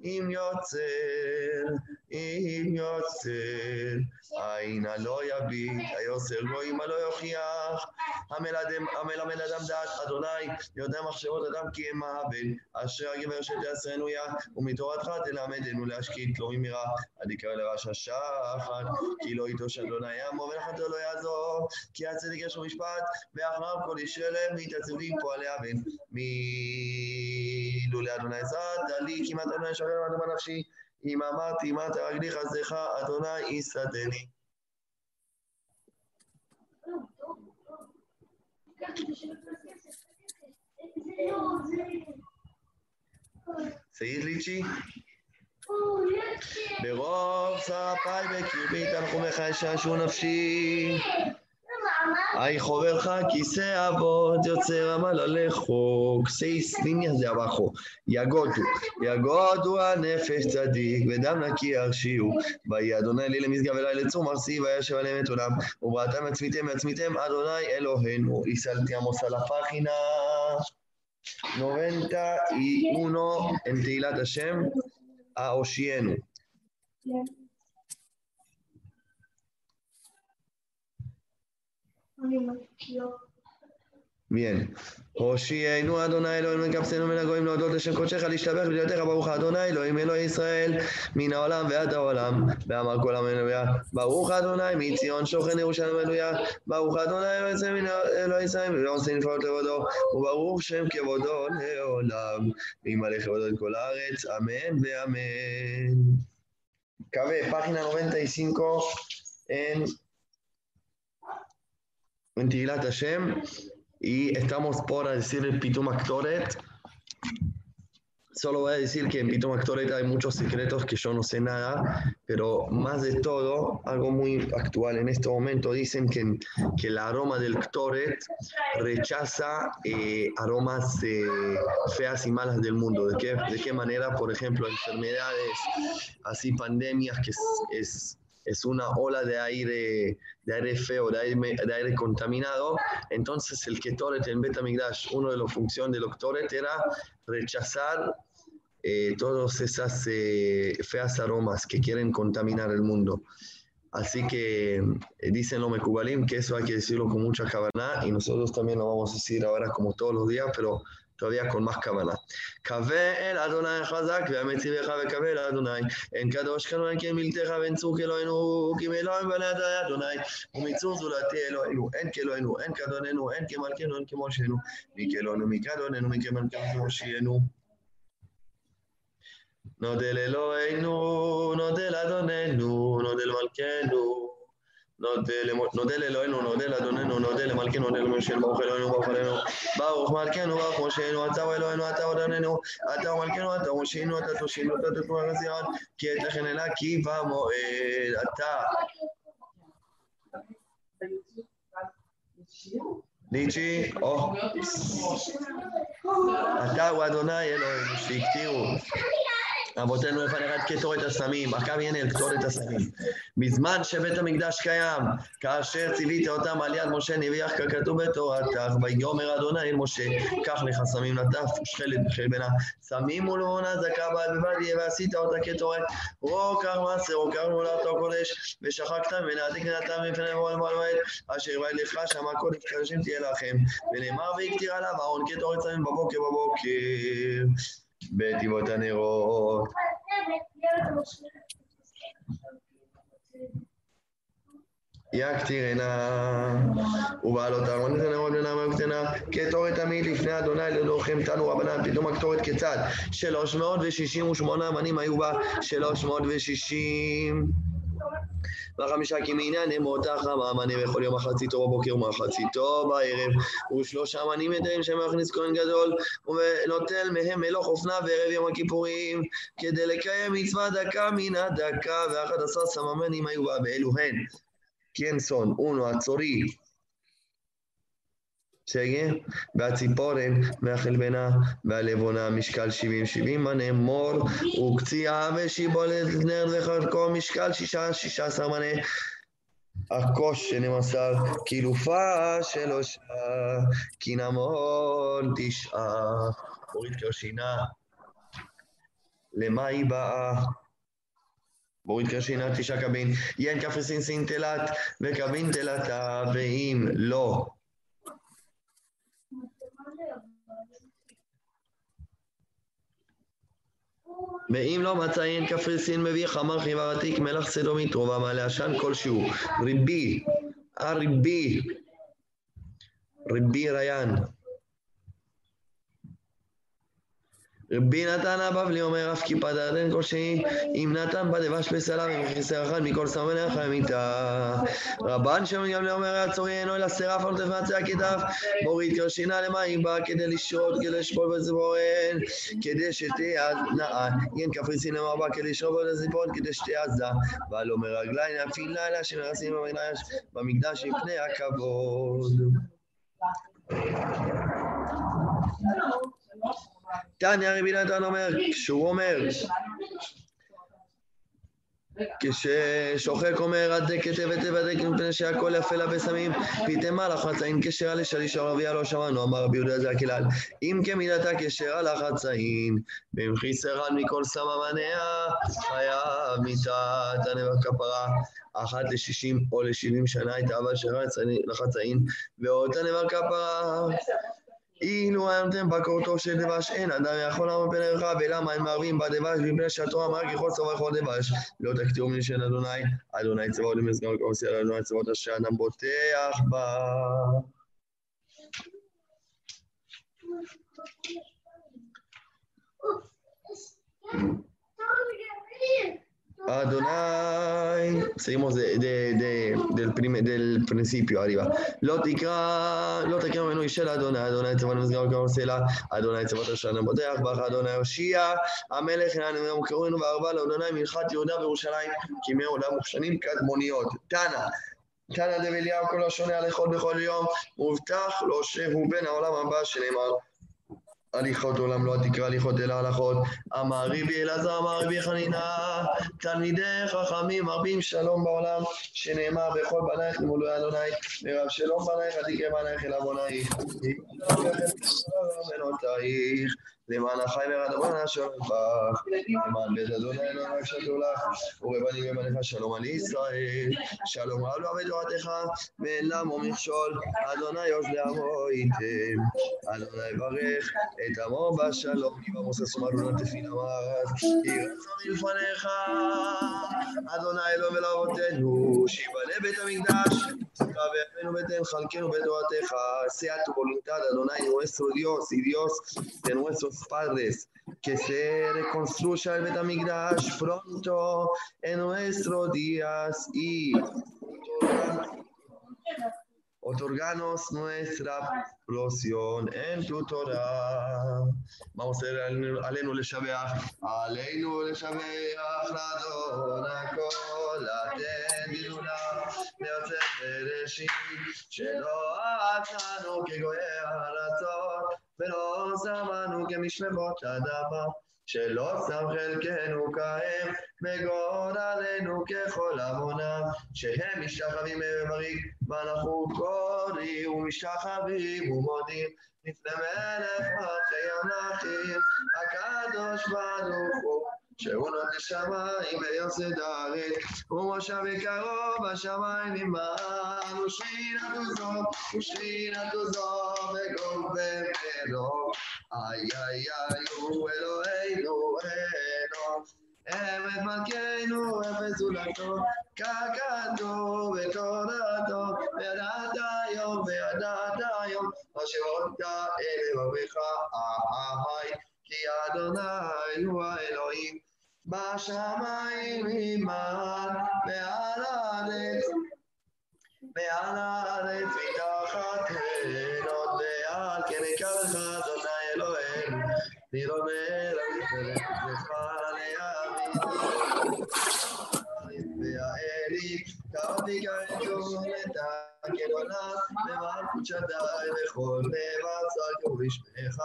אם יוצר, אם יוצר, עין הלא יביט, היוצר גויים הלא יוכיח, המלמד אדם דעת אדוני, יודע מחשבות אדם כי הם האבן, אשר הגבר שתעשרנו יה, ומתורתך תלמדנו להשקיט לא ממרע, עד יקרא לרשע שחד, כי לא איתו של אדוני יעמו ונחתו לא יעזור, כי הצדיק יש לו משפט, ואחריו כל איש שלם, ויתעצב לי פועלי אבן, מלולא אדוני עזרת לי, כמעט אדוני שכן אדמה נפשי, אם אמרתי מה תרגלי חסדך, אדוני יסעדני. seguís ליצ'י? ברוב שרפיי בקרבי תנחומך יששו נפשי Ay, joven sea vos, yo se va mal alejo. Seis líneas de abajo. y agoto y Yagotu a nefesh tzadik, vedam naki arshiu. Vaya Adonai lile mis gavela el tzum arsi, vaya shevalem et olam. Ubratam atzmitem, atzmitem Adonai Elohenu. Y saltamos a la página 91 en Teilat Hashem, a Oshienu. Yeah. Bien. הושיענו אדוני אלוהים מקבצנו מן הגויים להודות לשם קודשך להשתבח בלידתך ברוך אדוני אלוהים אלוהי ישראל מן העולם ועד העולם ואמר כל עם הללויה ברוך אדוני מציון שוכן ירושלים הללויה ברוך אדוני אלוהי ישראל ועושה נפלאות לכבודו וברוך שם כבודו לעולם וימלא כבודו את כל הארץ אמן ואמן. Cabe página 95 en en Tigilat Hashem y estamos por decir el Pitum Actoret. Solo voy a decir que en Pitum Actoret hay muchos secretos que yo no sé nada, pero más de todo, algo muy actual en este momento, dicen que, que el aroma del Ktoret rechaza eh, aromas eh, feas y malas del mundo. ¿De qué, ¿De qué manera? Por ejemplo, enfermedades, así pandemias, que es, es es una ola de aire, de aire feo, de aire, contaminado, entonces el Ketoret en Betamigdash, una de las funciones del Ketoret era rechazar eh, todas esas eh, feas aromas que quieren contaminar el mundo. Así que eh, dicen los Mekubalim que eso hay que decirlo con mucha cabana y nosotros también lo vamos a decir ahora como todos los días, pero todavía con más cabana. קווה אל אדוני חזק והמציבך וקווה אל אדוני. אין קדוש כנוני כמילתך ואין צור כאלוהינו כי מאלוהים בני אדוני ומצור זולתי אלוהינו. אין כאלוהינו, אין כאדוננו, אין כמלכנו, אין כמושנו. מי כאלוהינו, מי כאדוננו, מי כמלכנו, כמושיענו. נודה לאלוהינו, נודה לאדוננו, נודה למלכנו. נודה לאלוהינו, נודה לאדוננו, נודה למלכנו, נודה למשה, ברוך אלוהינו, ברוך אלוהינו, ברוך מלכנו, ברוך משינו, אתה הוא אלוהינו, אתה אדוננו, אתה הוא מלכנו, אתה הוא משינו, אתה תושינו, אתה תתנו הרזיון, כי את לכן אלה כי במועד, אתה. ניצ'י, או, אתה הוא אדוני אלוהינו, שהקטירו. אבותינו לפניך את קטורת הסמים, עכשיו הנה אל קטורת הסמים. בזמן שבית המקדש קיים, כאשר ציווית אותם על יד משה נביאך ככתוב בתורתך, ויאמר אדוני אל משה, קח לך סמים נטף ושכלת בחלבנה, סמים ולמונה זכה בעד בבדיה, ועשית אותה קטורת, רו קר מעשר, רו קר מולדת הקודש, ושחקת ממנה, תקנתה מפני מועל מועל אשר יביא לך שם הקודש קדושים תהיה לכם, ונאמר והקטיר עליו אהרון קטורת סמים בבוקר בבוקר. בטבעות הנרות. יקטירנה, ובעלות ארון את הנרות בנעמה וקטנה, קטורת תמיד לפני אדוני לדורכם תנו רבנן, פתאום הקטורת כיצד? 368 אמנים היו בה, 360. וחמישה כמניין אמות החמה, מנה בכל יום מחציתו בבוקר ומחציתו בערב, ושלושה מנים ידעים שמכניס כהן גדול, ונוטל מהם מלוך אופנה בערב יום הכיפורים, כדי לקיים מצווה דקה מן הדקה, ואחד עשר סממנים היו בה, באלו הן. ¿Quién son? Uno, הצורי. שגה, והציפורן, והחלבנה, והלבונה, משקל שבעים שבעים מור, וקציעה ושיבולת נר וחלקו, משקל שישה, שישה עשר מנה. הכוש עשר, קילופה שלושה, קינמון תשעה. אורית קרשינה, למה היא באה? בורית קרשינה תשעה קבין, ין קפריסין סין תלת, וקבין תלתה, ואם לא. ואם לא מצא אין קפריסין מביא חמר חיבה ותיק מלח סדומי מעלה עשן כלשהו. ריבי, הריבי, ריבי ריין רבי נתן הבבלי אומר אף כיפה דרדן כלשהי אם נתן בדבש בסלע ומכיסר אחד מכל סמני אחרי מיתה רבן שם גם אומר הצורי אינו אלא שרף על מעצי הכתף מוריד קרשינה למים בה כדי לשרות כדי לשפול בזבורן. כדי שתהיה נאה אין קפריסין אמר בה כדי לשרוף בזבורן כדי שתהיה עזה ועל אומר רגליים נפיל לילה שמרסים במקדש מפני הכבוד תניא רבי נתן אומר, כשהוא אומר, כששוחק אומר הדק היטב היטב הדק מפני שהכל יפה לה בסמים. פיתם מלאך מצאין כשרה לשליש ערבייה לא שמענו אמר רבי יהודה זה הכלל אם כמידתה כשרה לחצאין ואם חיסרן מכל סממניה חייב מיתת הנבח כפרה אחת לשישים או לשבעים שנה הייתה אבא שרה לחצאין ועוד הנבח כפרה אילו היה נותן בקורתו של דבש, אין אדם יכול לעמוד פני רחב, ולמה אין מערבים בדבש, מפני שהתורה אמרה ככל צבא וכל דבש. לא תקטירו מן של אדוני, אדוני צבאות למסגר כעושה על אדוני צבאות אשר אדם בוטח בה. Adonai, seguimos de, de, de, del, prime, del principio arriba. לא תקרא, לא תקרא ממנו אישה לאדוני, אדוני צבא למסגר כמוסלה, אדוני צבא השנה בוטח בך, אדוני הושיע, המלך הננו יום קראנו וערבה לאדוני מלכת יהודה וירושלים, כי מעולם מוכשנים קדמוניות. תנא, תנא דבליהו כל השונה הלכות בכל יום, מובטח לו שהוא בן העולם הבא שנאמר. הליכות עולם לא תקרא הליכות אלא הלכות. אמר רבי אלעזר, אמר רבי חנינה, תלמידי חכמים מרבים שלום בעולם, שנאמר בכל בנייך למולוי אדוני, ורב שלום בנייך תקרא בנייך אל עוונייך. למען החי ורדבון אשר לך, למען בית אדוני אלוהים הקשתו לך, ורבנים ימניך שלום על ישראל, שלום רב לו בתורתך, ואין למו מכשול, אדוני יוז לעמו ייתם, אדוני יברך את עמו בשלום, כי במוס אסומר לא תפין אמרת, יהי רצון מלפניך, אדוני אלוהים ולאבותינו, שיבנה בית המקדש, sea tu voluntad, Adonai, nuestro Dios y Dios de nuestros padres, que se reconstruya el Betamigdash pronto en nuestros días y otorganos nuestra porción en tu Torah. Vamos a ir Aleinu Leshabeach, Aleinu Leshabeach, Radona Kola Tedilula, Meotze Bereshit, Shelo Atano Kegoea Ratzon. ולא שמענו כמשלחות אדמה, שלא שם חלקנו כהם, וגורלנו ככל עוונם, שהם משתחווים מבריק, ואנחנו קוראים ומשתחווים ומודים, לפני מלך מלכי המלכים, הקדוש ברוך הוא. שהוא נותן שמיים ויוסד הארץ, ומושב יקרו בשמיים עמם, ושכינתו זו, ושכינתו זו בגוב ומרוב, איי איי איי הוא אלוהינו אלוה. אמת מלכנו, אפס זולתו, ככתוב בתורתו, וידעת היום, וידעת היום, אשר הודעת אל לבביך, אהי, כי אדוני הוא האלוהים, בשמיים עמד, ועל הארץ, ועל הארץ מתחת תהנות, ועל כן יקרך אדוני אלוהינו, נרומר לך להאמין. והאלי, קראתי כעדו לתקן עולם, למלכות שדי בכל מבצר כבשמך,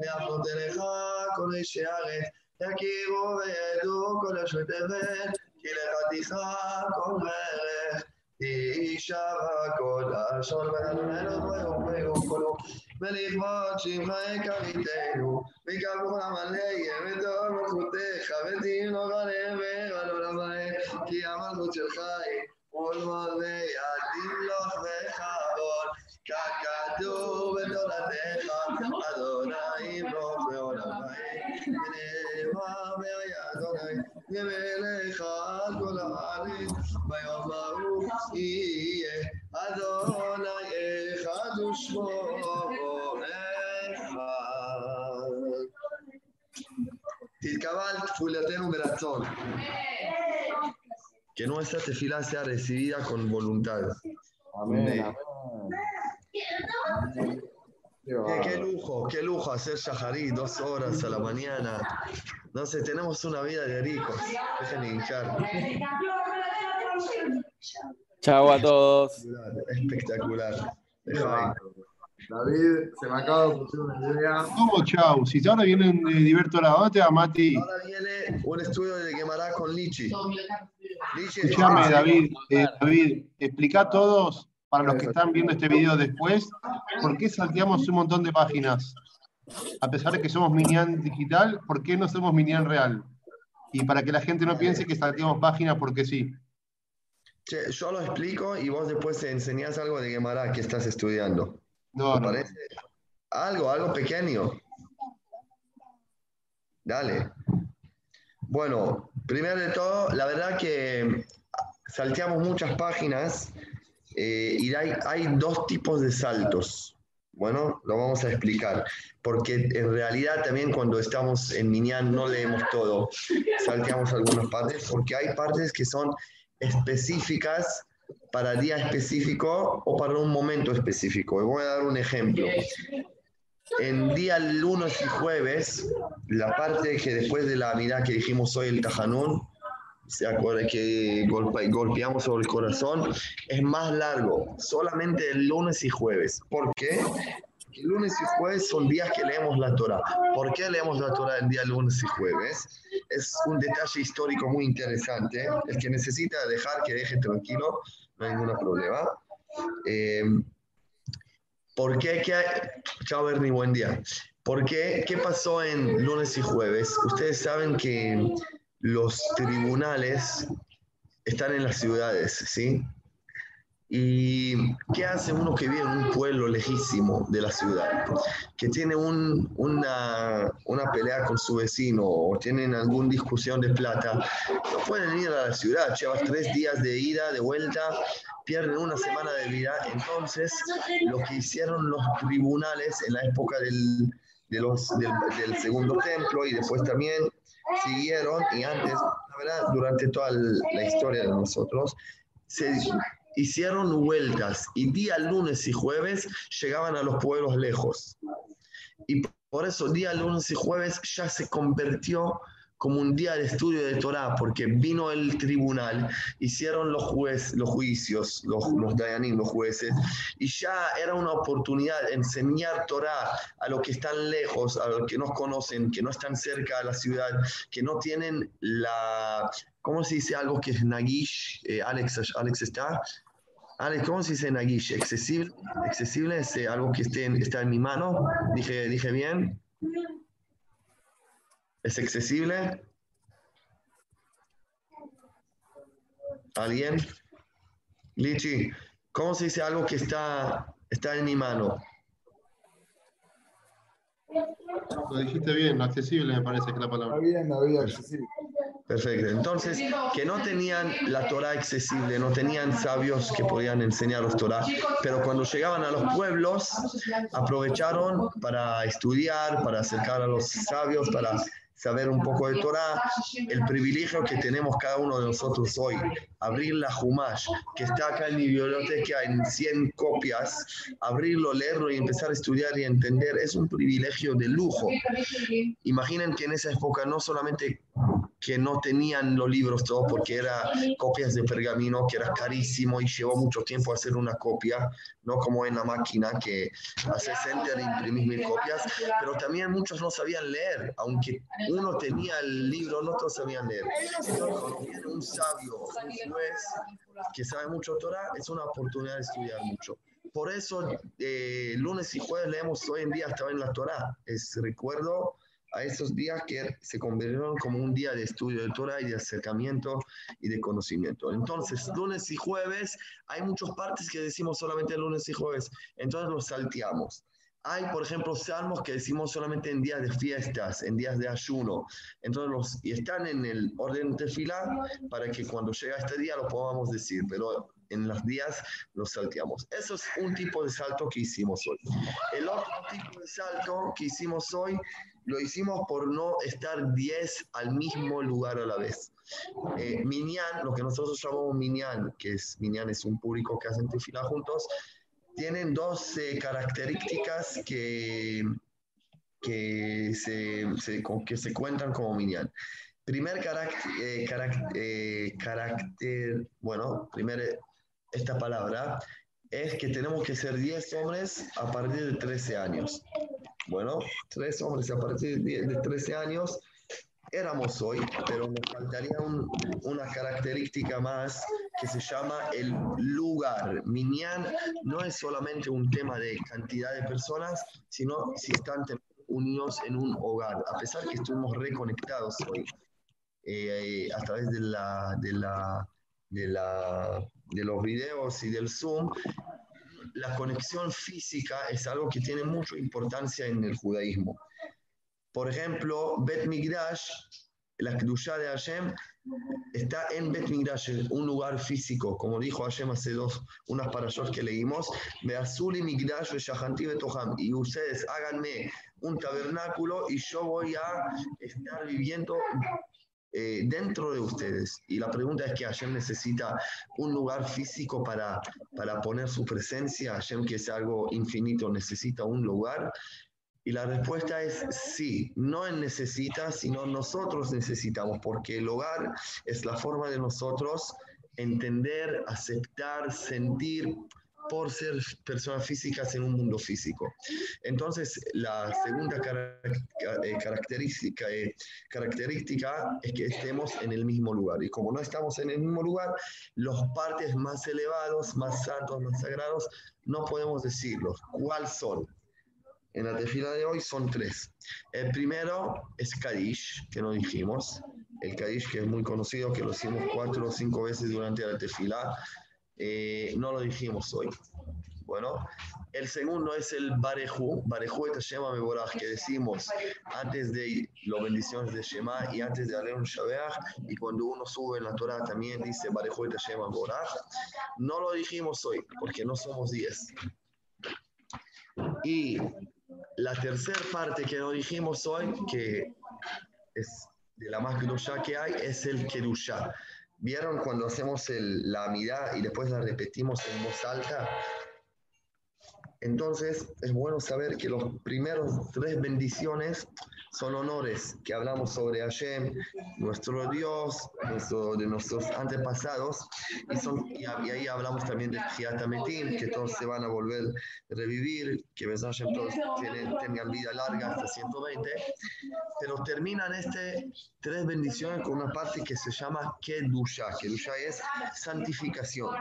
ויעמוד אליך כל אישי הארץ, יכירו וידעו כל יושבי תבל, כי לך תכרע כל מלך, תשב הכל לשון ביום ביום כולו, ולכבוד שמך יקריתנו, כולם עליהם ותור מלכותך, ותמלוך עליהם ועל עולמי, כי המלכות שלך היא ולמלא תמלוך וכבוד, ככתוב בתורתך, אדוני ימלוך בעולמי, ונאמר והיה אדוני, ומלך על כל הארץ, ביום ההוא יהיה אדוני אחד ושמו אחד. Vizcabal Fulatenu Berazón. Que nuestra tefila sea recibida con voluntad. Amén, De- amén. Qué lujo, qué lujo hacer shaharí dos horas a la mañana. No sé, tenemos una vida de ricos. Dejen de hinchar. Chao a todos. Espectacular. Bárbaro. David, se me acaba de ocurrir una idea. ¿Cómo, chau? Si ahora vienen de Diverto la otra, Mati. Ahora viene un estudio de Gemara con Lichi. Lichi David. eh, David, explica a todos, para los que están viendo este video después, por qué salteamos un montón de páginas. A pesar de que somos Minian digital, ¿por qué no somos Minian real? Y para que la gente no piense que salteamos páginas porque sí. Che, yo lo explico y vos después te enseñás algo de Gemara que estás estudiando. No, ¿Te no. parece? Algo, algo pequeño. Dale. Bueno, primero de todo, la verdad que salteamos muchas páginas eh, y hay, hay dos tipos de saltos. Bueno, lo vamos a explicar, porque en realidad también cuando estamos en Minyan no leemos todo, salteamos algunas partes, porque hay partes que son específicas para día específico o para un momento específico. Y voy a dar un ejemplo. En día lunes y jueves, la parte que después de la mirada que dijimos hoy, el tajanún, se acuerda que golpe- golpeamos sobre el corazón, es más largo, solamente el lunes y jueves. ¿Por qué? Porque lunes y jueves son días que leemos la Torah. ¿Por qué leemos la Torah el día lunes y jueves? Es un detalle histórico muy interesante. El que necesita dejar, que deje tranquilo, no hay ningún problema. Eh, ¿Por qué? ¿Qué hay? Chao, Bernie, buen día. ¿Por qué? ¿Qué pasó en lunes y jueves? Ustedes saben que los tribunales están en las ciudades, ¿sí? ¿Y qué hace uno que vive en un pueblo lejísimo de la ciudad? Que tiene un- una, una pelea con su vecino o tienen alguna discusión de plata. No pueden ir a la ciudad, llevas tres días de ida, de vuelta, pierden una semana de vida. Entonces, lo que hicieron los tribunales en la época del, de los, del, del segundo templo y después también siguieron, y antes, la verdad, durante toda la historia de nosotros, se hicieron vueltas y día lunes y jueves llegaban a los pueblos lejos. Y por eso día lunes y jueves ya se convirtió como un día de estudio de Torah, porque vino el tribunal, hicieron los, juez, los juicios, los, los los jueces, y ya era una oportunidad de enseñar Torah a los que están lejos, a los que no conocen, que no están cerca de la ciudad, que no tienen la... ¿Cómo se dice algo que es nagish? Eh, Alex, Alex está. Alex, ¿cómo se dice nagish? ¿Accesible? ¿Accesible es eh, algo que esté en- está en mi mano? ¿Dije, dije bien? ¿Es accesible? ¿Alguien? Lichi, ¿cómo se dice algo que está, está en mi mano? Lo dijiste bien, accesible me parece que es la palabra. Está bien, David, accesible. Perfecto. Entonces, que no tenían la Torah accesible, no tenían sabios que podían enseñar los Torah, pero cuando llegaban a los pueblos, aprovecharon para estudiar, para acercar a los sabios, para saber un poco de Torah, el privilegio que tenemos cada uno de nosotros hoy, abrir la Humash, que está acá en mi biblioteca en 100 copias, abrirlo, leerlo y empezar a estudiar y entender, es un privilegio de lujo. Imaginen que en esa época no solamente que no tenían los libros todos porque era copias de pergamino, que era carísimo y llevó mucho tiempo hacer una copia, no como en la máquina que haces enter e imprimís mil copias, pero también muchos no sabían leer, aunque uno tenía el libro, no todos sabían leer. Entonces, un sabio, que sabe mucho Torah, es una oportunidad de estudiar mucho. Por eso, eh, lunes y jueves leemos hoy en día hasta en la Torah. Es recuerdo a esos días que se convirtieron como un día de estudio de Torah y de acercamiento y de conocimiento. Entonces, lunes y jueves, hay muchas partes que decimos solamente lunes y jueves, entonces los salteamos. Hay, por ejemplo, salmos que decimos solamente en días de fiestas, en días de ayuno. Entonces, los, y están en el orden de fila para que cuando llega este día lo podamos decir. Pero en los días los salteamos. Eso es un tipo de salto que hicimos hoy. El otro tipo de salto que hicimos hoy lo hicimos por no estar 10 al mismo lugar a la vez. Eh, minyan, lo que nosotros llamamos minyan, que es minyan es un público que hacen tefila juntos, tienen dos eh, características que, que, se, se- con- que se cuentan como minyan. Primer carácter, eh, eh, carácter, bueno, primer esta palabra, es que tenemos que ser 10 hombres a partir de 13 años. Bueno, tres hombres a partir de de 13 años éramos hoy, pero nos faltaría un- una característica más que se llama el lugar. Minyan no es solamente un tema de cantidad de personas, sino si están unidos en un hogar. A pesar que estuvimos reconectados hoy eh, a través de, la, de, la, de, la, de los videos y del Zoom, la conexión física es algo que tiene mucha importancia en el judaísmo. Por ejemplo, Bet Migdash, la Kedushá de Hashem, está en Bet Migdash, un lugar físico, como dijo Hashem hace dos, unas parashot que leímos, Beazuli Migdash Veshahanti Betoham, y ustedes háganme un tabernáculo y yo voy a estar viviendo eh, dentro de ustedes. Y la pregunta es que Hashem necesita un lugar físico para, para poner su presencia, Hashem que es algo infinito, necesita un lugar. Y la respuesta es sí, no él necesita, sino nosotros necesitamos, porque el hogar es la forma de nosotros entender, aceptar, sentir por ser personas físicas en un mundo físico. Entonces, la segunda cara- eh, característica, eh, característica es que estemos en el mismo lugar. Y como no estamos en el mismo lugar, los partes más elevados, más santos, más sagrados, no podemos decirlos. ¿Cuáles son? En la tefila de hoy son tres. El primero es Kadish, que no dijimos. El Kadish que es muy conocido, que lo hicimos cuatro o cinco veces durante la tefila. Eh, no lo dijimos hoy. Bueno, el segundo es el Barejú, Barejú et Shema Meborach, que decimos antes de las bendiciones de Shema y antes de Aleon Shabeach, y cuando uno sube en la Torah también dice Barejú et Shema Meborach. No lo dijimos hoy, porque no somos diez. Y la tercera parte que no dijimos hoy, que es de la más que hay, es el Kedushá. ¿Vieron cuando hacemos el- la amidad y después la repetimos en voz alta? Entonces, es bueno saber que los primeros tres bendiciones son honores que hablamos sobre Hashem, nuestro Dios, nuestro- de nuestros antepasados, y, son, y, y ahí hablamos también de Metim, que todos se van a volver a revivir, que Hashem todos tienen- tengan vida larga hasta 120, pero terminan este tres bendiciones con una parte que se llama Kedusha. Kedusha es santificación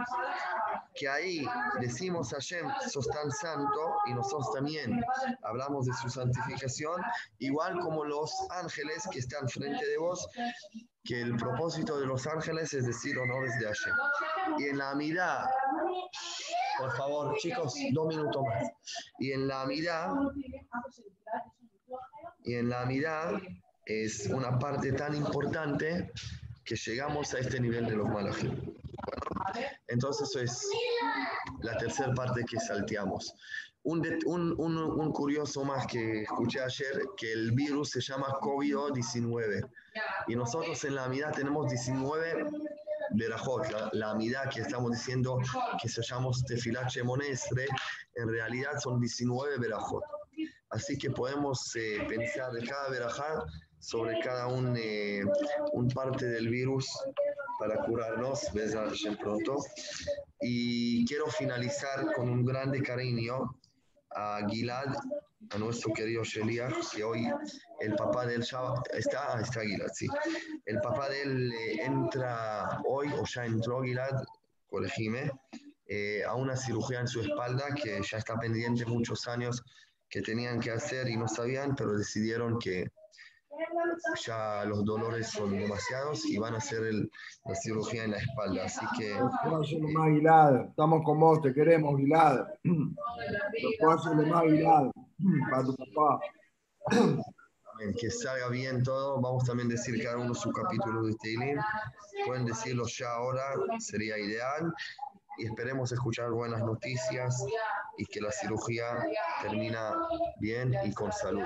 que ahí decimos a Hashem, sos tan santo, y nosotros también hablamos de su santificación, igual como los ángeles que están frente de vos, que el propósito de los ángeles es decir honores de Hashem. Y en la mirada, por favor, chicos, dos minutos más. Y en la mirada, y en la mirada es una parte tan importante que llegamos a este nivel de los malajim. Entonces eso es la tercera parte que salteamos. Un, det- un, un- un curioso más que escuché ayer, que el virus se llama COVID-19. Y nosotros en la amidad tenemos 19 verajot. La, la amidad que estamos diciendo que se llama Tefilat Shemonestre, en realidad son 19 verajot. Así que podemos eh, pensar de cada verajá sobre cada un, eh, un parte del virus para curarnos, Hashem pronto. Y quiero finalizar con un grande cariño a Gilad, a nuestro querido Sheliach, que hoy el papá de él ya está, ah, está Gilad, sí. El papá de él eh, entra hoy, o ya entró Gilad, corregime, eh, a una cirugía en su espalda que ya está pendiente muchos años que tenían que hacer y no sabían, pero decidieron que ya los dolores son demasiados y van a hacer el- la cirugía en la espalda. Así que Doctor más Gilad, estamos con vos, te queremos, Gilad. Doctor más Gilad, para tu papá. Que salga bien todo. Vamos también a decir cada uno su capítulo de Teilim. Pueden decirlo ya ahora, sería ideal. y esperemos escuchar buenas noticias y que la cirugía termina bien y con salud.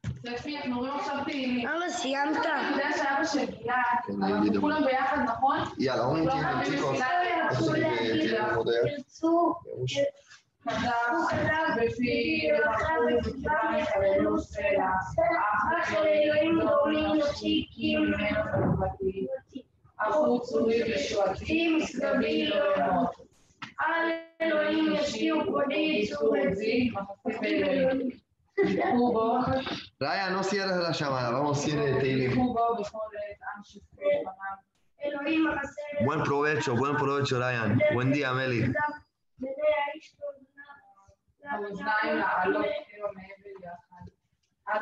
ספי, אנחנו אומרים עכשיו תהילים. אבא, סיימת? אתה יודע שאבא של גלעד, אנחנו כולם ביחד, נכון? יאללה, לא גורמים נפסיקים ממנו חלוקתי. החוץ וישועתי, מסגבי לא ימות. על אלוהים ישקיעו כבודי צור עזי, Hugo. Raya, no cierres la llamada. Vamos a ir de TV. Buen provecho, buen provecho, Ryan. Buen día, Meli.